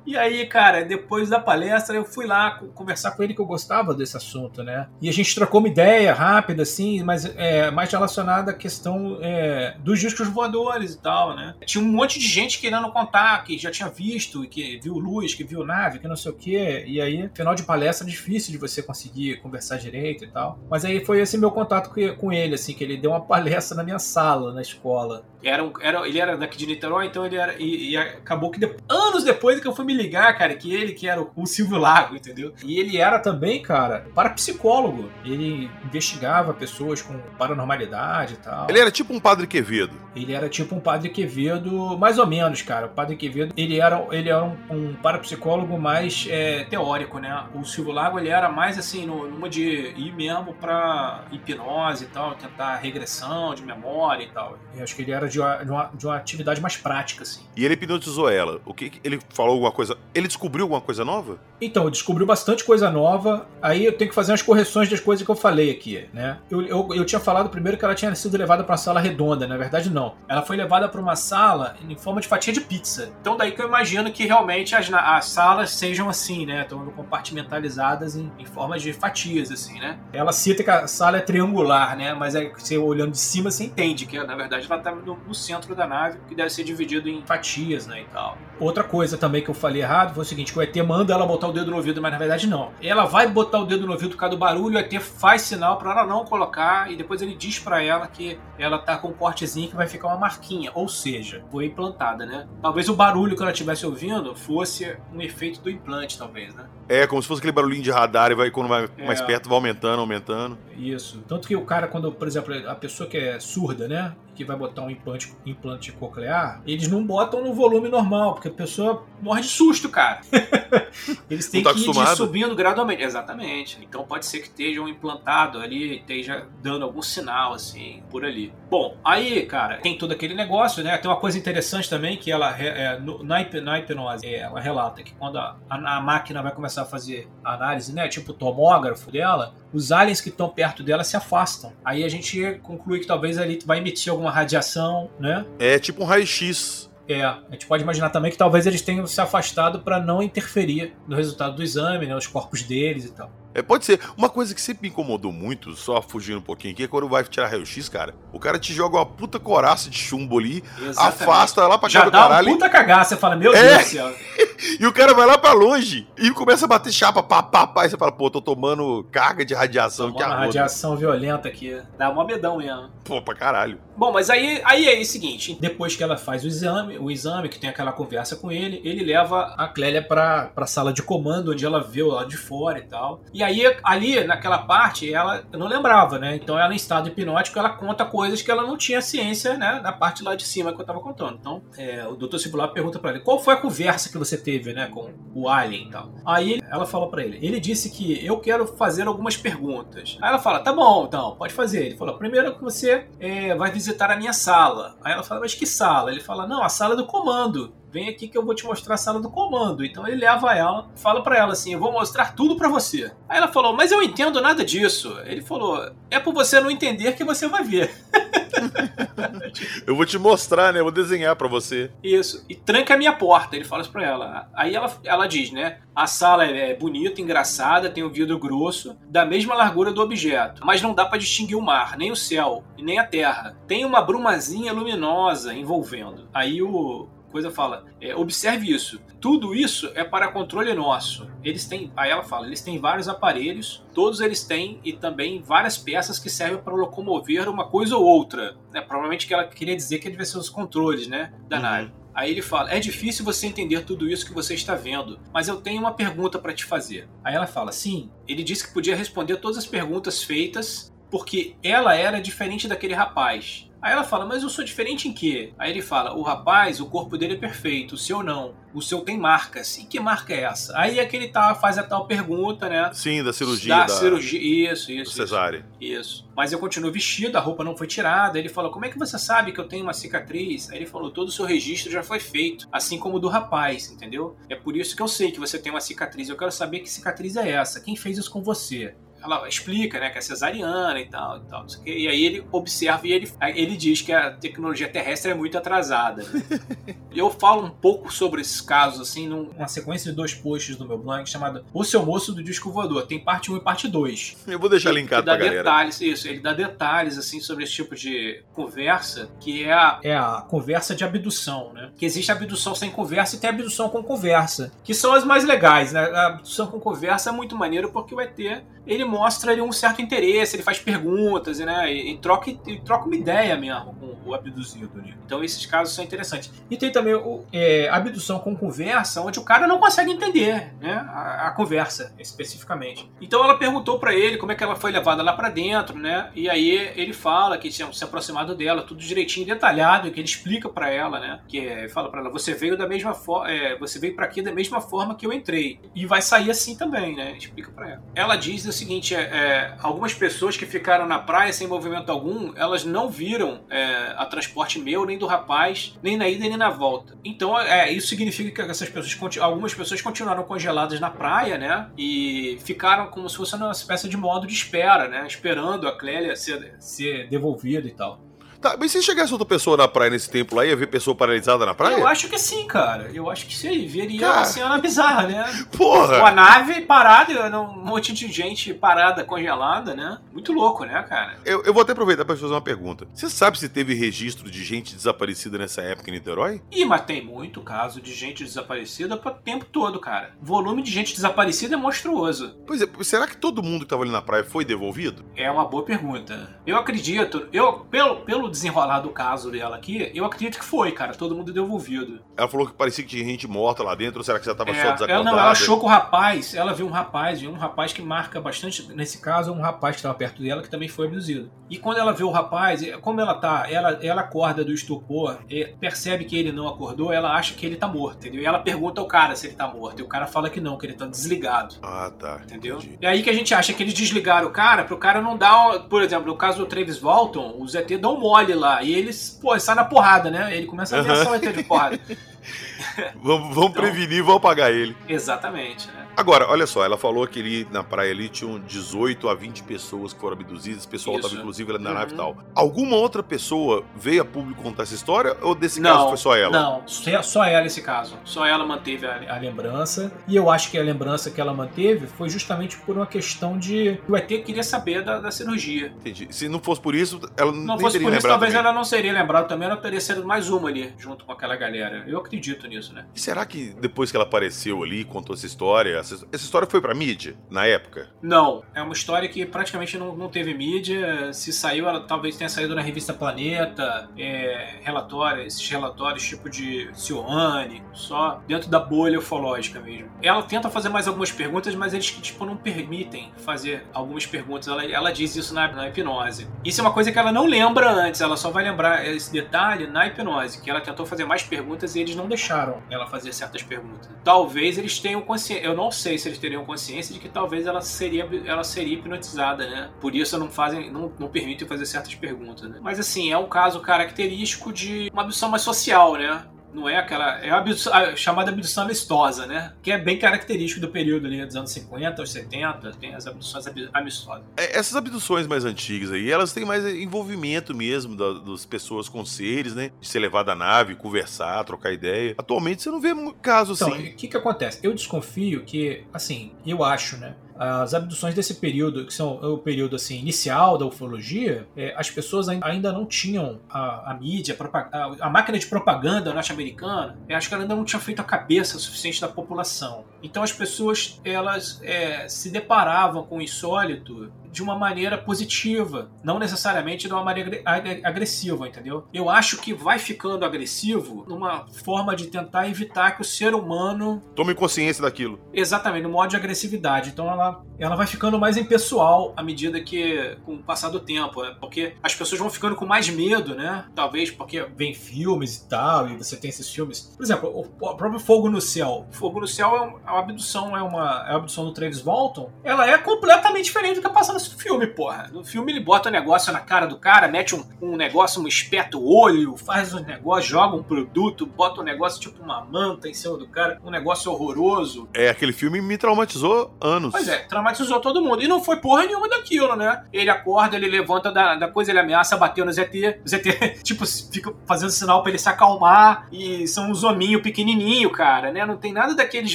E aí, cara, depois da palestra eu fui lá conversar com ele que eu gostava desse assunto, né? E a gente trocou uma ideia rápida, assim, mas é, mais relacionada à questão é, dos discos voadores e tal, né? Tinha um monte de gente querendo contar, que já tinha visto, que viu luz, que viu nave, que não sei o quê. E aí, final de palestra, difícil de você conseguir conversar direito e tal. Mas aí foi esse meu contato com ele, assim, que ele deu uma palestra na minha sala, na escola. Era um, era, ele era daqui de Niterói, então ele era. E, e acabou que de, anos depois que eu fui me ligar, cara, que ele que era o, o Silvio Lago, entendeu? E ele era também, cara, parapsicólogo. Ele investigava pessoas com paranormalidade e tal. Ele era tipo um padre Quevedo. Ele era tipo um padre Quevedo, mais ou menos, cara. O padre Quevedo, ele era, ele era um, um parapsicólogo mais é, teórico, né? O Silvio Lago, ele era mais assim, numa de ir mesmo pra hipnose e tal, tentar regressão de memória e tal. Eu acho que ele era de de uma, de uma, de uma atividade mais prática, assim. E ele hipnotizou ela. O que ele falou alguma coisa? Ele descobriu alguma coisa nova? Então, descobriu bastante coisa nova. Aí eu tenho que fazer umas correções das coisas que eu falei aqui, né? Eu, eu, eu tinha falado primeiro que ela tinha sido levada para uma sala redonda, na verdade não. Ela foi levada para uma sala em forma de fatia de pizza. Então daí que eu imagino que realmente as, as salas sejam assim, né? Estão compartimentalizadas em, em forma de fatias, assim, né? Ela cita que a sala é triangular, né? Mas aí você olhando de cima você entende que na verdade ela está no, no centro da nave, que deve ser dividido em fatias, né? E tal. Outra coisa também que eu falei errado foi o seguinte: que o ET manda ela botar o dedo no ouvido, mas na verdade não. Ela vai botar o dedo no ouvido por causa do barulho, o ET faz sinal para ela não colocar, e depois ele diz para ela que ela tá com um cortezinho que vai ficar uma marquinha. Ou seja, foi implantada, né? Talvez o barulho que ela estivesse ouvindo fosse um efeito do implante, talvez, né? É, como se fosse aquele barulhinho de radar e vai, quando vai é. mais perto, vai aumentando, aumentando. Isso. Tanto que o cara, quando, por exemplo, a pessoa que é surda, né? Que vai botar um implante, implante coclear, eles não botam no volume normal, porque a pessoa morre de susto, cara. eles têm tá que ir subindo gradualmente. Exatamente. Então pode ser que esteja um implantado ali, esteja dando algum sinal, assim, por ali. Bom, aí, cara, tem todo aquele negócio, né? Tem uma coisa interessante também que ela, é, no, na, na hipnose, é, ela relata que quando a, a, a máquina vai começar a fazer análise, né? Tipo o tomógrafo dela, os aliens que estão perto dela se afastam. Aí a gente conclui que talvez ali vai emitir alguma radiação, né? É tipo um raio-x. É, a gente pode imaginar também que talvez eles tenham se afastado para não interferir no resultado do exame, né, os corpos deles e tal. É, pode ser. Uma coisa que sempre me incomodou muito, só fugindo um pouquinho aqui, é quando vai tirar raio-x, cara. O cara te joga uma puta coraça de chumbo ali, Exatamente. afasta lá pra Já cá do dá caralho. Uma puta cagaça, você fala, meu é. Deus do céu. e o cara vai lá pra longe e começa a bater chapa, pá, pá, pá. E você fala, pô, tô tomando carga de radiação Tomando uma radiação violenta aqui. Dá uma medão mesmo. Pô, pra caralho. Bom, mas aí, aí é o seguinte: depois que ela faz o exame, o exame, que tem aquela conversa com ele, ele leva a Clélia pra, pra sala de comando, onde ela vê lado de fora e tal. E aí, ali, naquela parte, ela não lembrava, né? Então ela, em estado hipnótico, ela conta coisas que ela não tinha ciência, né? Da parte lá de cima que eu tava contando. Então, é, o Dr. Cibular pergunta para ele: qual foi a conversa que você teve, né? Com o Alien e tal. Aí ela falou para ele: ele disse que eu quero fazer algumas perguntas. Aí ela fala: tá bom, então, pode fazer. Ele falou: primeiro que você é, vai visitar a minha sala. Aí ela fala: mas que sala? Ele fala: não, a sala do comando vem aqui que eu vou te mostrar a sala do comando. Então ele leva ela, fala para ela assim: eu vou mostrar tudo para você. Aí ela falou: mas eu entendo nada disso. Ele falou: é por você não entender que você vai ver. eu vou te mostrar, né? Eu vou desenhar para você. Isso. E tranca a minha porta. Ele fala isso pra ela. Aí ela, ela diz, né? A sala é bonita, engraçada, tem um vidro grosso, da mesma largura do objeto. Mas não dá para distinguir o mar, nem o céu, nem a terra. Tem uma brumazinha luminosa envolvendo. Aí o, coisa fala, é, observe isso. Tudo isso é para controle nosso. Eles têm, aí ela fala, eles têm vários aparelhos, todos eles têm e também várias peças que servem para locomover uma coisa ou outra. Né? Provavelmente que ela queria dizer que devia ser os controles, né, da uhum. nave. Aí ele fala: É difícil você entender tudo isso que você está vendo, mas eu tenho uma pergunta para te fazer. Aí ela fala: Sim. Ele disse que podia responder todas as perguntas feitas porque ela era diferente daquele rapaz. Aí ela fala, mas eu sou diferente em quê? Aí ele fala, o rapaz, o corpo dele é perfeito, o seu não. O seu tem marcas. E que marca é essa? Aí é que ele tá, faz a tal pergunta, né? Sim, da cirurgia. Da, da... cirurgia, isso, isso. Cesárea. Isso. isso. Mas eu continuo vestido, a roupa não foi tirada. Ele falou, como é que você sabe que eu tenho uma cicatriz? Aí ele falou, todo o seu registro já foi feito, assim como o do rapaz, entendeu? É por isso que eu sei que você tem uma cicatriz. Eu quero saber que cicatriz é essa. Quem fez isso com você? Ela explica, né, que é cesariana e tal, e tal. E aí ele observa e ele, ele diz que a tecnologia terrestre é muito atrasada. eu falo um pouco sobre esses casos, assim, numa sequência de dois posts do meu blog chamada O Seu Moço do Disco Voador. Tem parte 1 e parte 2. Eu vou deixar linkado pra galera. detalhes, isso, ele dá detalhes, assim, sobre esse tipo de conversa, que é a, é a conversa de abdução, né? Que existe abdução sem conversa e tem abdução com conversa, que são as mais legais, né? A abdução com conversa é muito maneiro porque vai ter ele mostra um certo interesse, ele faz perguntas, né? E, e troca, e troca uma ideia mesmo com o abduzido ali. Então esses casos são interessantes. E tem também o, é, abdução com conversa, onde o cara não consegue entender, né? A, a conversa, especificamente. Então ela perguntou para ele como é que ela foi levada lá para dentro, né? E aí ele fala que tinha se aproximado dela, tudo direitinho, detalhado, que ele explica para ela, né? Que é, fala para ela, você veio da mesma forma, é, você veio para aqui da mesma forma que eu entrei e vai sair assim também, né? Explica para ela. Ela diz seguinte: é, é, algumas pessoas que ficaram na praia sem movimento algum, elas não viram é, a transporte meu, nem do rapaz, nem na ida nem na volta. Então, é, isso significa que essas pessoas, algumas pessoas continuaram congeladas na praia, né? E ficaram como se fosse uma espécie de modo de espera, né? Esperando a Clélia ser, ser devolvida e tal. Tá, mas se chegasse outra pessoa na praia nesse tempo lá, ia ver pessoa paralisada na praia? Eu acho que sim, cara. Eu acho que sim. Veria cara... uma cena bizarra, né? Porra! Com a nave parada, um monte de gente parada, congelada, né? Muito louco, né, cara? Eu, eu vou até aproveitar pra te fazer uma pergunta. Você sabe se teve registro de gente desaparecida nessa época em Niterói? Ih, mas tem muito caso de gente desaparecida o tempo todo, cara. O volume de gente desaparecida é monstruoso. Pois é, será que todo mundo que tava ali na praia foi devolvido? É uma boa pergunta. Eu acredito, eu, pelo, pelo desenrolar do caso dela aqui, eu acredito que foi, cara. Todo mundo devolvido. Ela falou que parecia que tinha gente morta lá dentro, ou será que já tava é, só desacordada? Ela não, ela achou que o rapaz, ela viu um rapaz, um rapaz que marca bastante, nesse caso, um rapaz que estava perto dela que também foi abduzido. E quando ela vê o rapaz, como ela tá, ela, ela acorda do estupor, percebe que ele não acordou, ela acha que ele tá morto, entendeu? E ela pergunta ao cara se ele tá morto. E o cara fala que não, que ele tá desligado. Ah, tá. Entendeu? Entendi. E aí que a gente acha que eles desligaram o cara, pro cara não dar, por exemplo, no caso do Travis Walton, o ZT dá um mole lá. E eles, pô, sai na porrada, né? Ele começa a ameaçar uhum. o ET de porrada. vamos, vamos então, prevenir e vamos apagar ele. Exatamente, né? Agora, olha só, ela falou que ali na praia ali tinham 18 a 20 pessoas que foram abduzidas, o pessoal estava inclusive na uhum. nave e tal. Alguma outra pessoa veio a público contar essa história ou desse não, caso foi só ela? Não, só ela esse caso. Só ela manteve a, a, lembrança. E eu acho que a lembrança que ela manteve foi justamente por uma questão de o ET queria saber da, da cirurgia. Entendi. Se não fosse por isso, ela não, não fosse por isso, talvez também. ela não seria lembrada também, ela teria sido mais uma ali, junto com aquela galera. Eu acredito nisso, né? E será que depois que ela apareceu ali, contou essa história, essa, essa história foi pra mídia na época? Não. É uma história que praticamente não, não teve mídia. Se saiu, ela talvez tenha saído na revista Planeta, é, relatórios, esses relatórios tipo de Cioane, só dentro da bolha ufológica mesmo. Ela tenta fazer mais algumas perguntas, mas eles tipo não permitem fazer algumas perguntas. Ela, ela diz isso na, na hipnose. Isso é uma coisa que ela não lembra antes, ela só vai lembrar esse detalhe na hipnose, que ela tentou fazer mais perguntas e eles não deixaram ela fazer certas perguntas. Talvez eles tenham consciência, eu não sei se eles teriam consciência de que talvez ela seria, ela seria hipnotizada, né? Por isso não fazem, não, não permitem fazer certas perguntas, né? Mas assim, é um caso característico de uma abdução mais social, né? Não é aquela. É a, abdução, a chamada abdução amistosa, né? Que é bem característico do período ali dos anos 50 aos 70, tem as abduções amistosas. É, essas abduções mais antigas aí, elas têm mais envolvimento mesmo da, das pessoas com seres, né? De ser levado à nave, conversar, trocar ideia. Atualmente você não vê caso então, assim. O que que acontece? Eu desconfio que, assim, eu acho, né? As abduções desse período, que são o período assim inicial da ufologia, é, as pessoas ainda não tinham a, a mídia, a, a, máquina de propaganda norte-americana, acho que ela ainda não tinha feito a cabeça suficiente da população. Então as pessoas elas é, se deparavam com o insólito de uma maneira positiva, não necessariamente de uma maneira agressiva, entendeu? Eu acho que vai ficando agressivo numa forma de tentar evitar que o ser humano tome consciência daquilo. Exatamente, no modo de agressividade. Então ela, ela vai ficando mais impessoal à medida que com o passar do tempo, né? porque as pessoas vão ficando com mais medo, né? Talvez porque vem filmes e tal, e você tem esses filmes. Por exemplo, o, próprio Fogo no Céu. Fogo no Céu é uma abdução, é uma, é a abdução do Travis Walton. Ela é completamente diferente do que passa no filme, porra. No filme ele bota um negócio na cara do cara, mete um, um negócio, um espeta o olho, faz um negócio, joga um produto, bota um negócio tipo uma manta em cima do cara, um negócio horroroso. É, aquele filme me traumatizou anos. Pois é, traumatizou todo mundo. E não foi porra nenhuma daquilo, né? Ele acorda, ele levanta da, da coisa, ele ameaça bater no ZT. O ZT, tipo, fica fazendo sinal para ele se acalmar. E são uns hominhos pequenininho, cara, né? Não tem nada daqueles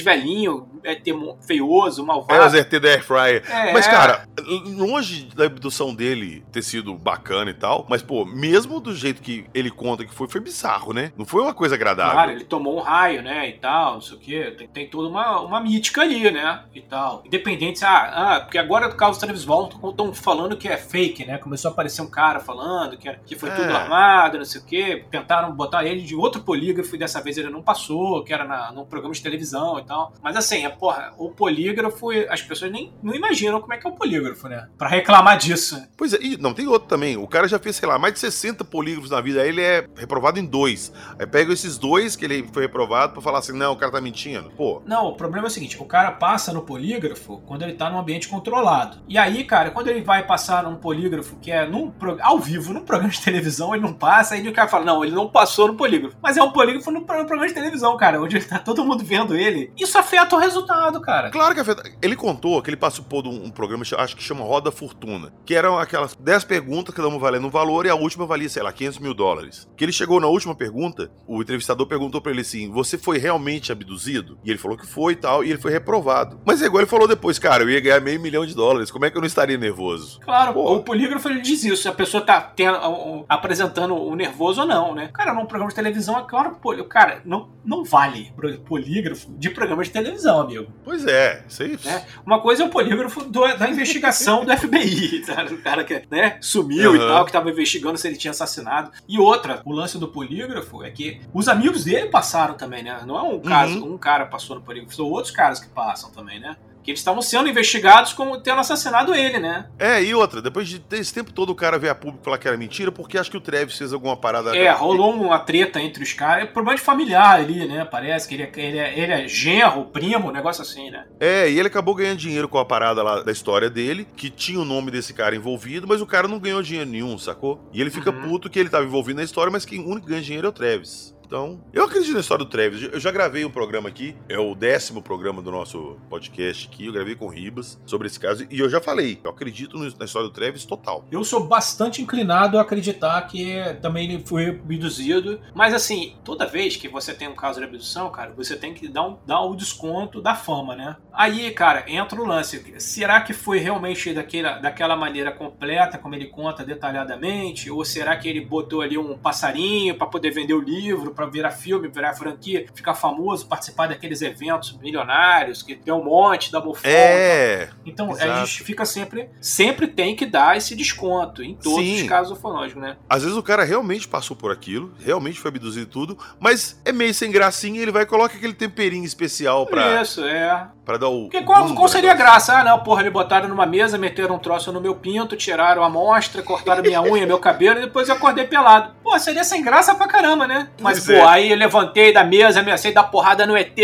velhinho, é, feioso, malvado. É o ZT da Airfryer. É, Mas, cara, longe da abdução dele ter sido bacana e tal, mas, pô, mesmo do jeito que ele conta que foi, foi bizarro, né? Não foi uma coisa agradável. Claro, ele tomou um raio, né, e tal, não sei o quê. Tem, tem toda uma, uma mítica ali, né, e tal. Independente, ah, ah porque agora do caso Travis Walton estão falando que é fake, né? Começou a aparecer um cara falando que, que foi é. tudo armado, não sei o quê. Tentaram botar ele de outro polígrafo e dessa vez ele não passou, que era na, num programa de televisão e tal. Mas assim, porra, o polígrafo, as pessoas nem não imaginam como é que é o polígrafo, né? Pra reclamar disso. Pois é, e não tem outro também. O cara já fez, sei lá, mais de 60 polígrafos na vida, aí ele é reprovado em dois. Aí pega esses dois que ele foi reprovado pra falar assim, não, o cara tá mentindo. Pô. Não, o problema é o seguinte, o cara passa no polígrafo quando ele tá num ambiente controlado. E aí, cara, quando ele vai passar num polígrafo que é num, ao vivo, num programa de televisão, ele não passa, aí o cara fala, não, ele não passou no polígrafo. Mas é um polígrafo no, no programa de televisão, cara, onde tá todo mundo vendo ele. Isso afeta o resultado, cara. Claro que afeta. Ele contou que ele participou de um, um programa, acho que chama Roda Fortuna, que eram aquelas 10 perguntas, cada uma valendo um valor, e a última valia, sei lá, 500 mil dólares. Que ele chegou na última pergunta, o entrevistador perguntou para ele assim: Você foi realmente abduzido? E ele falou que foi e tal, e ele foi reprovado. Mas é igual ele falou depois, cara, eu ia ganhar meio milhão de dólares, como é que eu não estaria nervoso? Claro, Pô. o polígrafo ele diz isso, se a pessoa tá tendo, apresentando o nervoso ou não, né? Cara, num programa de televisão, é claro, cara, não, não vale polígrafo de programa de televisão, amigo. Pois é, isso aí. É. Uma coisa é o polígrafo do, da investigação do FBI, o cara que né, sumiu uhum. e tal, que tava investigando se ele tinha assassinado. E outra, o lance do polígrafo é que os amigos dele passaram também, né? Não é um caso, uhum. um cara passou no polígrafo, são outros caras que passam também, né? Que eles estavam sendo investigados como tendo assassinado ele, né? É, e outra, depois de esse tempo todo o cara veio a público falar que era mentira, porque acho que o Travis fez alguma parada. É, rolou uma treta entre os caras. É problema de familiar ali, né? Parece que ele é, ele é, ele é genro, primo, um negócio assim, né? É, e ele acabou ganhando dinheiro com a parada lá da história dele, que tinha o nome desse cara envolvido, mas o cara não ganhou dinheiro nenhum, sacou? E ele fica uhum. puto que ele tava envolvido na história, mas quem único ganha dinheiro é o Travis. Então, eu acredito na história do Travis. Eu já gravei um programa aqui, é o décimo programa do nosso podcast aqui. Eu gravei com o Ribas sobre esse caso e eu já falei, eu acredito na história do Travis total. Eu sou bastante inclinado a acreditar que também ele foi abduzido, mas assim, toda vez que você tem um caso de abdução, cara, você tem que dar, um, dar o desconto da fama, né? Aí, cara, entra o lance. Será que foi realmente daquela, daquela maneira completa, como ele conta detalhadamente? Ou será que ele botou ali um passarinho para poder vender o livro? Para virar filme, virar franquia, ficar famoso, participar daqueles eventos milionários, que tem um monte, da bufão. É. Então, exato. a gente fica sempre, sempre tem que dar esse desconto em todos Sim. os casos ufológicos, né? Às vezes o cara realmente passou por aquilo, realmente foi abduzido tudo, mas é meio sem gracinha ele vai e coloca aquele temperinho especial pra. Isso, é. Pra dar o. Porque qual, qual seria a graça? Ah, não, porra, eles botaram numa mesa, meteram um troço no meu pinto, tiraram a amostra, cortaram minha unha, meu cabelo e depois eu acordei pelado. Pô, seria sem graça pra caramba, né? Mas, pô, aí eu levantei da mesa, amecei dar porrada no ET,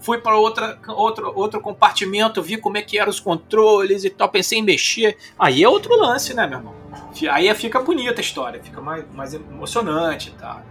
fui para outra, outro, outro compartimento, vi como é que eram os controles e tal, pensei em mexer. Aí é outro lance, né, meu irmão? Aí fica bonita a história, fica mais, mais emocionante e tal.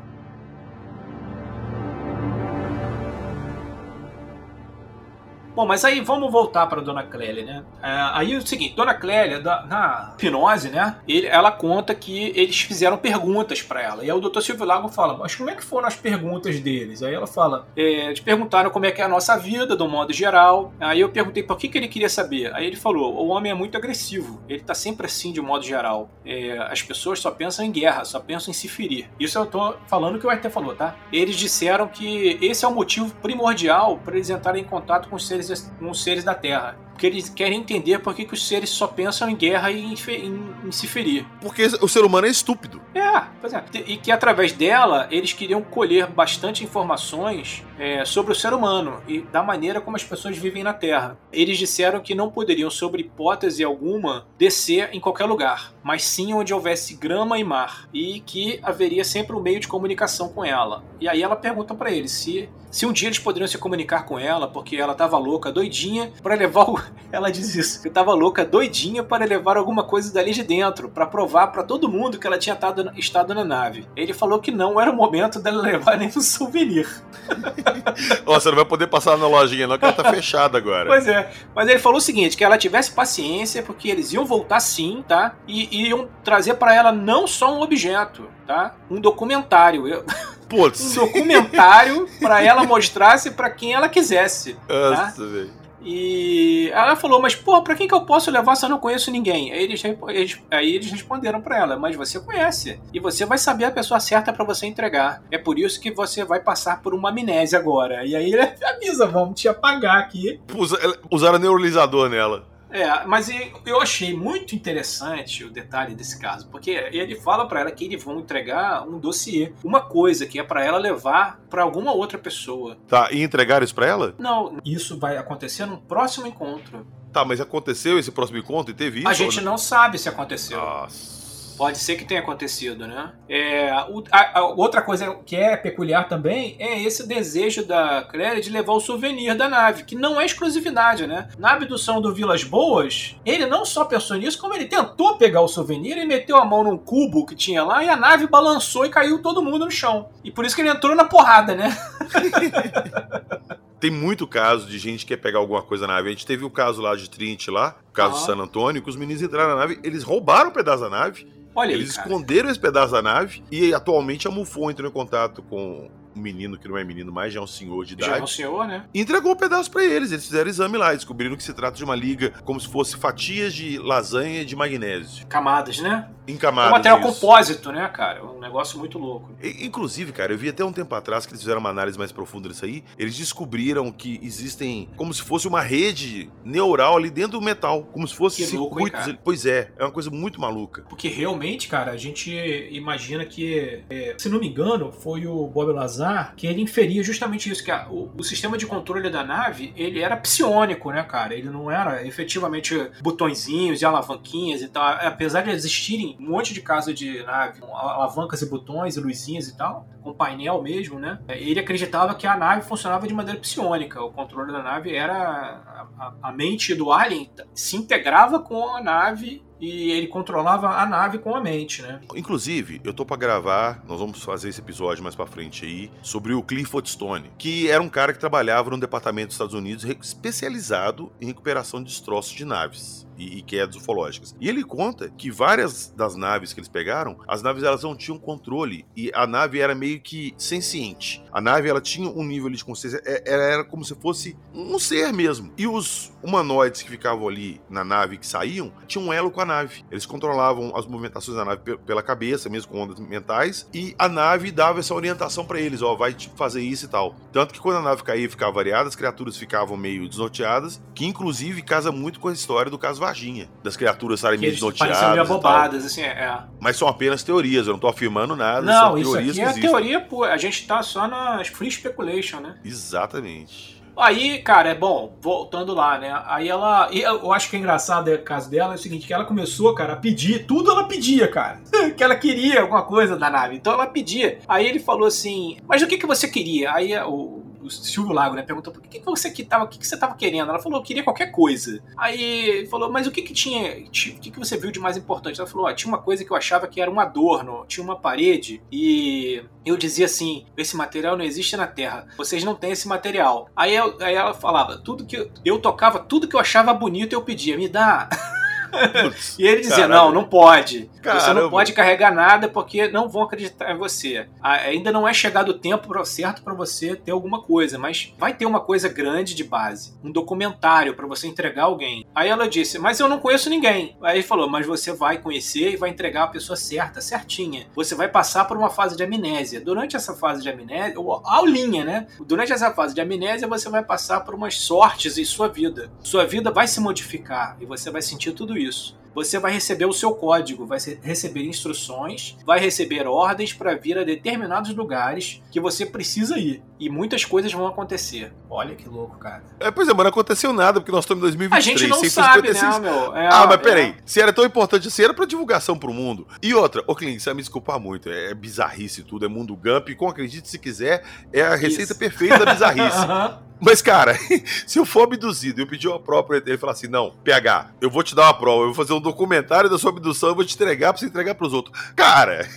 Bom, mas aí vamos voltar para Dona Clélia, né? É, aí é o seguinte, Dona Clélia, da, na hipnose, né? Ele, ela conta que eles fizeram perguntas para ela. E aí o Dr. Silvio Lago fala, mas como é que foram as perguntas deles? Aí ela fala, é, eles perguntaram como é que é a nossa vida, do modo geral. Aí eu perguntei por que, que ele queria saber. Aí ele falou, o homem é muito agressivo. Ele tá sempre assim, de modo geral. É, as pessoas só pensam em guerra, só pensam em se ferir. Isso eu tô falando que o Arthur falou, tá? Eles disseram que esse é o motivo primordial para eles entrarem em contato com os seres com os seres da Terra porque eles querem entender por que, que os seres só pensam em guerra e em, em, em, se ferir. Porque o ser humano é estúpido. É, pois é. E que através dela eles queriam colher bastante informações é, sobre o ser humano e da maneira como as pessoas vivem na Terra. Eles disseram que não poderiam, sobre hipótese alguma, descer em qualquer lugar, mas sim onde houvesse grama e mar, e que haveria sempre um meio de comunicação com ela. E aí ela pergunta para eles se, se um dia eles poderiam se comunicar com ela, porque ela estava louca, doidinha, para levar o, ela diz isso. Eu tava louca, doidinha para levar alguma coisa dali de dentro, para provar para todo mundo que ela tinha tado, estado na nave. Ele falou que não era o momento dela levar nem um souvenir. Nossa, não vai poder passar na lojinha não, que ela tá fechada agora. Pois é. Mas ele falou o seguinte, que ela tivesse paciência, porque eles iam voltar sim, tá? E iam trazer para ela não só um objeto, tá? Um documentário. Eu... Putz. Um documentário para ela mostrasse para quem ela quisesse. Nossa, tá? velho. E ela falou, mas porra, pra quem que eu posso levar se eu não conheço ninguém? Aí eles, eles aí eles responderam para ela, mas você conhece. E você vai saber a pessoa certa para você entregar. É por isso que você vai passar por uma amnésia agora. E aí ele avisa, vamos te apagar aqui. Usaram neuralizador nela. É, mas eu achei muito interessante o detalhe desse caso, porque ele fala para ela que eles vão entregar um dossiê, uma coisa que é para ela levar para alguma outra pessoa. Tá, e entregar isso para ela? Não, isso vai acontecer no próximo encontro. Tá, mas aconteceu esse próximo encontro e teve isso? A gente não sabe se aconteceu. Nossa. Pode ser que tenha acontecido, né? É, a, a, outra coisa que é peculiar também é esse desejo da Claire de levar o souvenir da nave, que não é exclusividade, né? Na abdução do Vilas Boas, ele não só pensou nisso, como ele tentou pegar o souvenir e meteu a mão num cubo que tinha lá e a nave balançou e caiu todo mundo no chão. E por isso que ele entrou na porrada, né? tem muito caso de gente que quer pegar alguma coisa na nave. A gente teve o caso lá de Trinity lá, o caso ah. de San Antônio, que os meninos entraram na nave, eles roubaram um pedaço da nave Olha Eles aí, esconderam esse pedaço da nave e atualmente a MUFON entrou em contato com um menino que não é menino mais, já é um senhor de idade. Já é um senhor, né? E entregou um pedaço para eles. Eles fizeram exame lá e descobriram que se trata de uma liga como se fosse fatias de lasanha de magnésio. Camadas, né? Em camadas. É um material isso. compósito, né, cara? Um negócio muito louco. E, inclusive, cara, eu vi até um tempo atrás que eles fizeram uma análise mais profunda disso aí. Eles descobriram que existem como se fosse uma rede neural ali dentro do metal. Como se fosse que circuitos. Louco, hein, pois é, é uma coisa muito maluca. Porque realmente, cara, a gente imagina que, é, se não me engano, foi o Bob Lazar que ele inferia justamente isso, que a, o, o, sistema de controle da nave, ele era psionico, né, cara? Ele não era efetivamente botõezinhos e alavanquinhas e tal. Apesar de existirem um monte de casos de nave com alavancas e botões e luzinhas e tal, com painel mesmo, né? Ele acreditava que a nave funcionava de maneira psionica. O controle da nave era a, a, a mente do alien se integrava com a nave e ele controlava a nave com a mente, né? Inclusive, eu tô para gravar, nós vamos fazer esse episódio mais para frente aí, sobre o Clifford Stone, que era um cara que trabalhava no departamento dos Estados Unidos especializado em recuperação de destroços de naves e, e quedas ufológicas. E ele conta que várias das naves que eles pegaram, as naves elas não tinham controle e a nave era meio que senciente. A nave ela tinha um nível de consciência, é, ela era como se fosse um ser mesmo. E os humanoides que ficavam ali na nave que saíam tinham um elo com a nave. Eles controlavam as movimentações da nave pela cabeça, mesmo com ondas mentais, e a nave dava essa orientação para eles, ó, vai tipo, fazer isso e tal. Tanto que quando a nave caía e ficava variada, as criaturas ficavam meio desnorteadas, que inclusive casa muito com a história do caso Varginha, das criaturas estarem meio desnorteadas. meio abobadas, assim, é. Mas são apenas teorias, eu não tô afirmando nada. Não, isso aqui é teoria, pô, a gente tá só nas free speculation, né? Exatamente. Aí, cara, é bom, voltando lá, né? Aí ela. Eu acho que é engraçado o caso dela é o seguinte: que ela começou, cara, a pedir, tudo ela pedia, cara. que ela queria alguma coisa da nave. Então ela pedia. Aí ele falou assim: Mas o que, que você queria? Aí o, o Silvio Lago, né, perguntou: por que, que você que tava, o que, que você tava querendo? Ela falou: eu queria qualquer coisa. Aí falou: Mas o que que tinha? O que, que você viu de mais importante? Ela falou: ah, tinha uma coisa que eu achava que era um adorno, tinha uma parede e eu dizia assim: esse material não existe na Terra, vocês não têm esse material. Aí, eu, aí ela falava: tudo que eu, eu tocava, tudo que eu achava bonito eu pedia, me dá. e ele dizia: Caramba. Não, não pode. Caramba. Você não pode carregar nada porque não vão acreditar em você. Ainda não é chegado o tempo certo para você ter alguma coisa, mas vai ter uma coisa grande de base, um documentário para você entregar alguém. Aí ela disse: Mas eu não conheço ninguém. Aí ele falou: Mas você vai conhecer e vai entregar a pessoa certa, certinha. Você vai passar por uma fase de amnésia. Durante essa fase de amnésia, aulinha, né? Durante essa fase de amnésia, você vai passar por umas sortes em sua vida. Sua vida vai se modificar e você vai sentir tudo isso você vai receber o seu código, vai receber instruções, vai receber ordens para vir a determinados lugares que você precisa ir. E muitas coisas vão acontecer. Olha que louco, cara. É, pois é, mas não aconteceu nada, porque nós estamos em 2023. A gente não sabe, né, meu? É, ah, mas peraí. É... Se era tão importante assim, era pra divulgação pro mundo. E outra, ô Clint, você vai me desculpar muito. É bizarrice tudo, é mundo Gump. E com acredite se quiser, é a receita Isso. perfeita da bizarrice. Mas, cara, se eu for abduzido e eu pedir uma prova pra ele falar assim: não, PH, eu vou te dar uma prova, eu vou fazer um documentário da sua abdução, eu vou te entregar pra você entregar pros outros. Cara,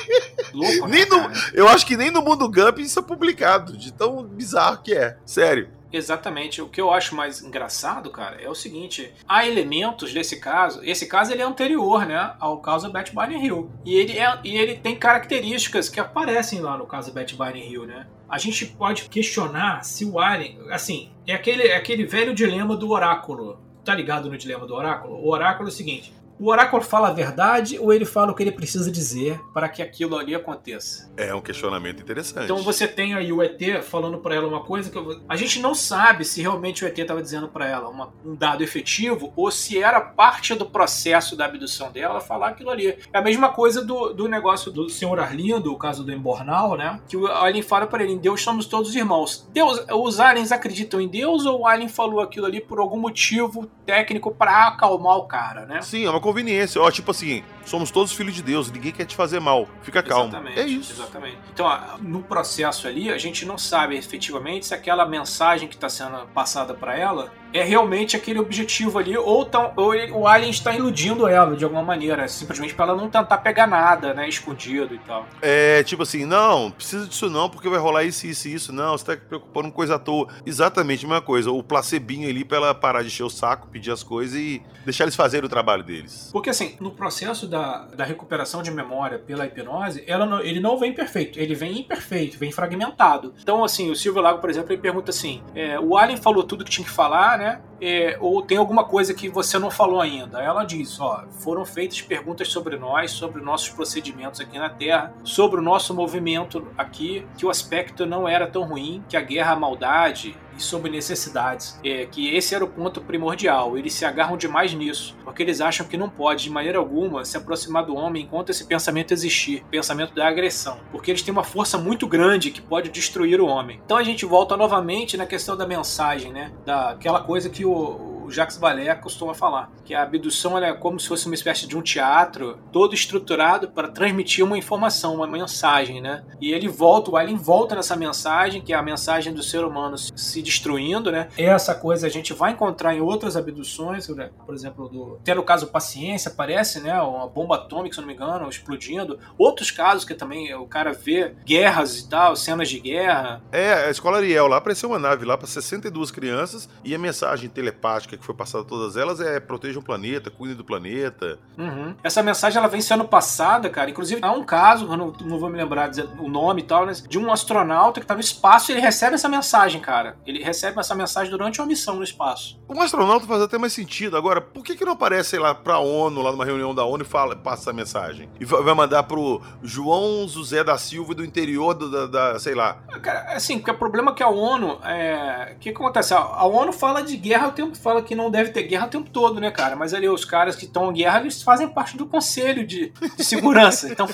Louco, nem no, eu acho que nem no mundo Gump isso é publicado, de tão bizarro que é. Sério. Exatamente. O que eu acho mais engraçado, cara, é o seguinte: há elementos desse caso. Esse caso ele é anterior, né, ao caso Bat Barney Hill. E ele, é, e ele tem características que aparecem lá no caso Bat Barney Hill, né? A gente pode questionar se o Alien, assim, é aquele, é aquele velho dilema do oráculo. Tá ligado no dilema do oráculo? O oráculo é o seguinte: o oráculo fala a verdade ou ele fala o que ele precisa dizer para que aquilo ali aconteça? É um questionamento interessante. Então você tem aí o ET falando para ela uma coisa que eu... a gente não sabe se realmente o ET estava dizendo para ela uma, um dado efetivo ou se era parte do processo da abdução dela falar aquilo ali. É a mesma coisa do, do negócio do senhor Arlindo, o caso do Embornal, né? Que o Alien fala para ele: em Deus somos todos irmãos. Deus, os aliens acreditam em Deus ou o Alien falou aquilo ali por algum motivo técnico para acalmar o cara, né? Sim, é uma conveniência. Ó, tipo assim, somos todos filhos de Deus, ninguém quer te fazer mal. Fica calmo. Exatamente, é isso. Exatamente. Então, no processo ali, a gente não sabe efetivamente se aquela mensagem que está sendo passada para ela é realmente aquele objetivo ali, ou, tão, ou ele, o Alien está iludindo ela de alguma maneira, simplesmente para ela não tentar pegar nada, né, escondido e tal. É, tipo assim, não, precisa disso não, porque vai rolar isso, isso e isso, não, você tá preocupando com coisa à toa. Exatamente a mesma coisa, o placebinho ali pra ela parar de encher o saco, pedir as coisas e deixar eles fazerem o trabalho deles. Porque assim, no processo da, da recuperação de memória pela hipnose, ela não, ele não vem perfeito, ele vem imperfeito, vem fragmentado. Então, assim, o Silvio Lago, por exemplo, ele pergunta assim: é, o Alien falou tudo que tinha que falar, né? É, ou tem alguma coisa que você não falou ainda? Ela diz: ó, foram feitas perguntas sobre nós, sobre nossos procedimentos aqui na Terra, sobre o nosso movimento aqui, que o aspecto não era tão ruim, que a guerra, a maldade, e sobre necessidades. É, que esse era o ponto primordial. Eles se agarram demais nisso, porque eles acham que não pode, de maneira alguma, se aproximar do homem enquanto esse pensamento existir pensamento da agressão. Porque eles têm uma força muito grande que pode destruir o homem. Então a gente volta novamente na questão da mensagem, né? Daquela coisa que o o Jacques Vallée costuma falar, que a abdução é como se fosse uma espécie de um teatro todo estruturado para transmitir uma informação, uma mensagem, né? E ele volta, o Alien volta nessa mensagem, que é a mensagem do ser humano se destruindo, né? Essa coisa a gente vai encontrar em outras abduções, né? por exemplo, do até no caso Paciência aparece, né, uma bomba atômica, se não me engano, explodindo. Outros casos que também o cara vê guerras e tal, cenas de guerra. É, a escola Ariel lá apareceu uma nave lá para 62 crianças e a mensagem telepática que foi passada a todas elas é proteja o planeta, cuide do planeta. Uhum. Essa mensagem ela vem sendo passada, cara. Inclusive, há um caso, eu não, não vou me lembrar o nome e tal, né, de um astronauta que tá no espaço e ele recebe essa mensagem, cara. Ele recebe essa mensagem durante uma missão no espaço. Um astronauta faz até mais sentido. Agora, por que, que não aparece, sei lá, pra ONU, lá numa reunião da ONU e fala, passa essa mensagem? E vai mandar pro João José da Silva do interior do, da, da, sei lá. Ah, cara, assim, porque o problema é que a ONU. É... O que acontece? A ONU fala de guerra o tempo, fala que não deve ter guerra o tempo todo, né, cara? Mas ali os caras que estão em guerra, eles fazem parte do conselho de, de segurança. então,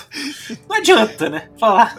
não adianta, né? Falar.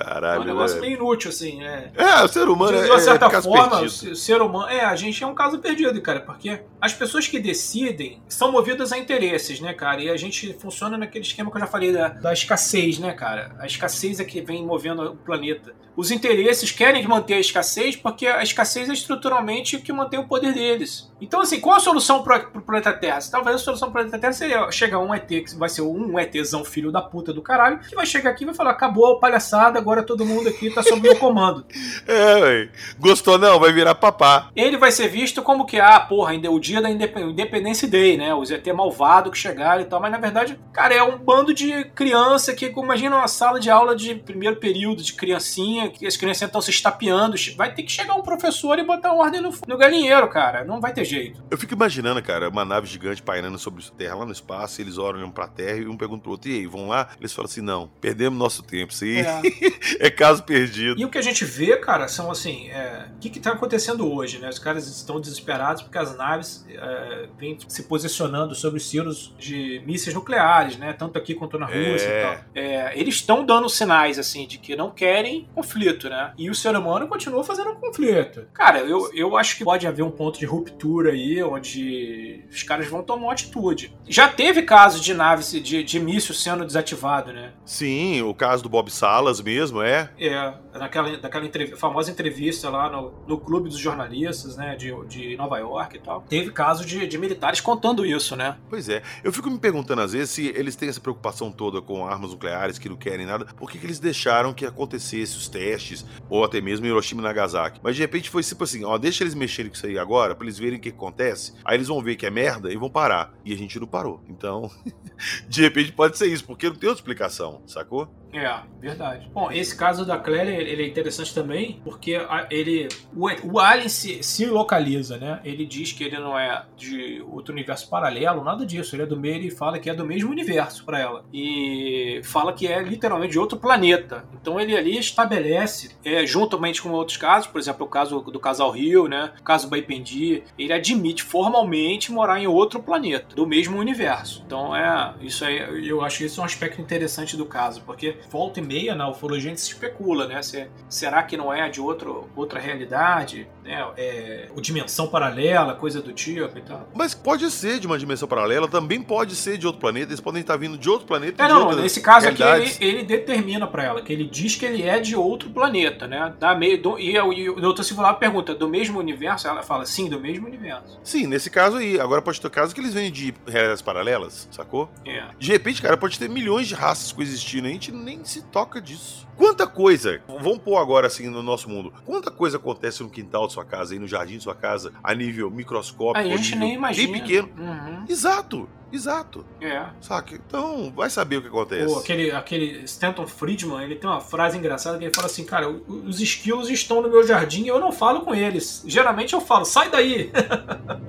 Caralho. É um negócio meio inútil, assim. É, é o ser humano de, de uma é, certa é forma, perdido. o ser humano. É, a gente é um caso perdido, cara, porque as pessoas que decidem são movidas a interesses, né, cara? E a gente funciona naquele esquema que eu já falei da, da escassez, né, cara? A escassez é que vem movendo o planeta. Os interesses querem manter a escassez porque a escassez é estruturalmente o que mantém o poder deles. Então, assim, qual a solução para o planeta Terra? Talvez a solução para o planeta Terra seria chegar um ET, que vai ser um ETzão filho da puta do caralho, que vai chegar aqui e vai falar: acabou a palhaçada, agora todo mundo aqui tá sob meu comando. É, ué. Gostou não? Vai virar papá. Ele vai ser visto como que, ah, porra, ainda é o dia da Independência Day, né? Os ET malvado que chegaram e tal. Mas na verdade, cara, é um bando de criança que, imagina uma sala de aula de primeiro período, de criancinha, que as crianças estão se estapeando. Vai ter que chegar um professor e botar ordem no, no galinheiro, cara. Não vai ter jeito. Eu fico imaginando, cara, uma nave gigante pairando sobre a Terra lá no espaço, eles olham pra Terra e um pergunta pro outro, e aí, vão lá? Eles falam assim, não, perdemos nosso tempo. Aí é. é caso perdido. E o que a gente vê, cara, são assim: é, o que está acontecendo hoje, né? Os caras estão desesperados porque as naves é, vêm se posicionando sobre os silos de mísseis nucleares, né? Tanto aqui quanto na Rússia é. e tal. É, eles estão dando sinais, assim, de que não querem conflito, né? E o ser humano continua fazendo um conflito. Cara, eu, eu acho que pode haver um ponto de ruptura aí, onde os caras vão tomar uma atitude. Já teve caso de naves, de, de míssil sendo desativado, né? Sim, o caso do Bob Salas mesmo, é. É, naquela, naquela entrev famosa entrevista lá no, no Clube dos Jornalistas, né, de, de Nova York e tal, teve caso de, de militares contando isso, né? Pois é. Eu fico me perguntando às vezes se eles têm essa preocupação toda com armas nucleares que não querem nada, por que, que eles deixaram que acontecesse os testes, ou até mesmo Hiroshima e Nagasaki? Mas de repente foi tipo assim, ó, deixa eles mexerem com isso aí agora, pra eles verem o que acontece, aí eles vão ver que é merda e vão parar. E a gente não parou. Então, de repente pode ser isso, porque não tem outra explicação, sacou? É, verdade. Bom, esse caso da Claire, ele é interessante também, porque ele. O, o Alien se, se localiza, né? Ele diz que ele não é de outro universo paralelo, nada disso. Ele é do meio e fala que é do mesmo universo para ela. E fala que é literalmente de outro planeta. Então ele ali estabelece, é, juntamente com outros casos, por exemplo, o caso do casal Rio, né? O caso Baipendi, ele admite formalmente morar em outro planeta, do mesmo universo. Então é. Isso aí, eu acho isso um aspecto interessante do caso, porque volta e meia na ufologia a gente se especula, né? Se, será que não é de outro, outra realidade? Né? É, o dimensão paralela, coisa do tipo e tal. Mas pode ser de uma dimensão paralela, também pode ser de outro planeta, eles podem estar vindo de outro planeta. É, não, nesse caso aqui ele, ele, determina para ela, que ele diz que ele é de outro planeta, né? Da meio, do, e, e o doutor Silvio pergunta, do mesmo universo? Ela fala, sim, do mesmo universo. Sim, nesse caso aí. Agora pode ter casos que eles vêm de realidades paralelas, sacou? É. De repente, cara, pode ter milhões de raças coexistindo, a gente nem se toca disso. Quanta coisa, vamos pôr agora assim no nosso mundo, quanta coisa acontece no quintal de sua casa, aí no jardim de sua casa, a nível microscópico, a gente nem imagina. bem pequeno. Uhum. Exato, exato. É. Saca? Então, vai saber o que acontece. Pô, aquele, aquele Stanton Friedman, ele tem uma frase engraçada que ele fala assim, cara, os esquilos estão no meu jardim e eu não falo com eles. Geralmente eu falo, sai daí!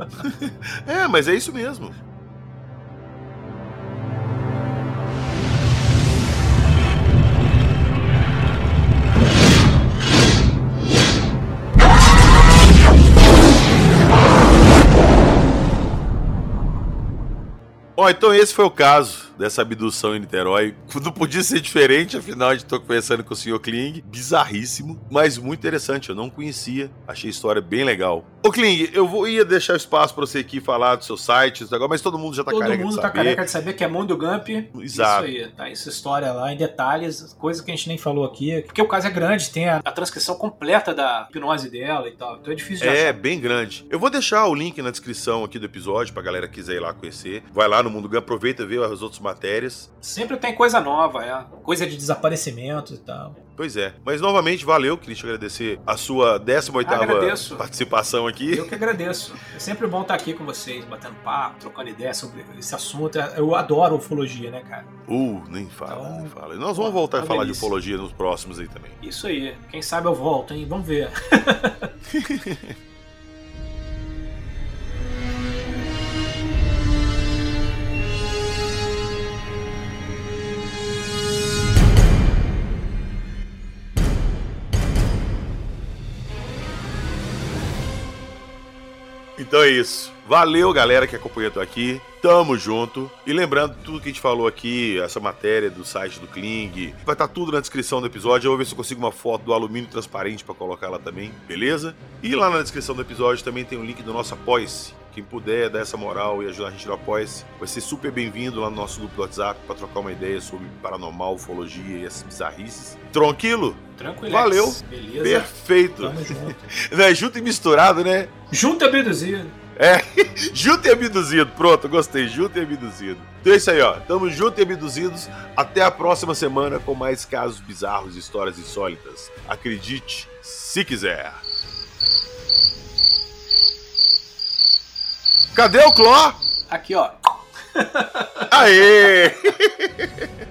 é, mas é isso mesmo. Ó, então esse foi o caso dessa abdução em Niterói. Não podia ser diferente, afinal a gente tô conversando com o Sr. Kling. Bizarríssimo, mas muito interessante. Eu não conhecia. Achei a história bem legal. Ô Kling, eu vou, ia deixar espaço para você aqui falar do seu site, mas todo mundo já tá todo careca mundo de tá saber. careca de saber que é Mundo Gump. Exato. Isso aí, tá essa história lá em detalhes, coisa que a gente nem falou aqui. Porque o caso é grande, tem a, a transcrição completa da hipnose dela e tal. Então é difícil de É, achar. bem grande. Eu vou deixar o link na descrição aqui do episódio pra galera que quiser ir lá conhecer. Vai lá no Mundo Gun, aproveita e vê as outras matérias. Sempre tem coisa nova, é. Coisa de desaparecimento e tal. Pois é. Mas novamente, valeu, te agradecer a sua 18ª Agradeço. participação aqui. Eu que agradeço. É sempre bom estar aqui com vocês, batendo papo, trocando ideia sobre esse assunto. Eu adoro ufologia, né, cara? Uh, nem fala, Então, nem fala. Nós vamos voltar a uma falar de delícia. ufologia nos próximos aí também. Isso aí. Quem sabe eu volto, hein? Vamos ver. Então é isso. Valeu, galera que acompanhou até aqui. Tamo junto. E lembrando, tudo que a gente falou aqui, essa matéria do site do Kling, vai estar tudo na descrição do episódio. Eu vou ver se eu consigo uma foto do alumínio transparente pra colocar lá também, beleza? E lá na descrição do episódio também tem o link do nosso Apoia-se. Quem puder dar essa moral e ajudar a gente no Apoia-se, vai ser super bem-vindo lá no nosso grupo do WhatsApp pra trocar uma ideia sobre paranormal, ufologia e essas bizarrices. Tranquilo? Tranquilo. Valeu. Beleza. Perfeito. Tamo junto. Não é junto e misturado, né? Junto e abduzido. É, junto e abduzido. Pronto, gostei. Junto e abduzido. Então é isso aí, ó. Tamo junto e abduzidos. Até a próxima semana com mais casos bizarros e histórias insólitas. Acredite, se quiser. Cadê o Cló? Aqui, ó. Aê!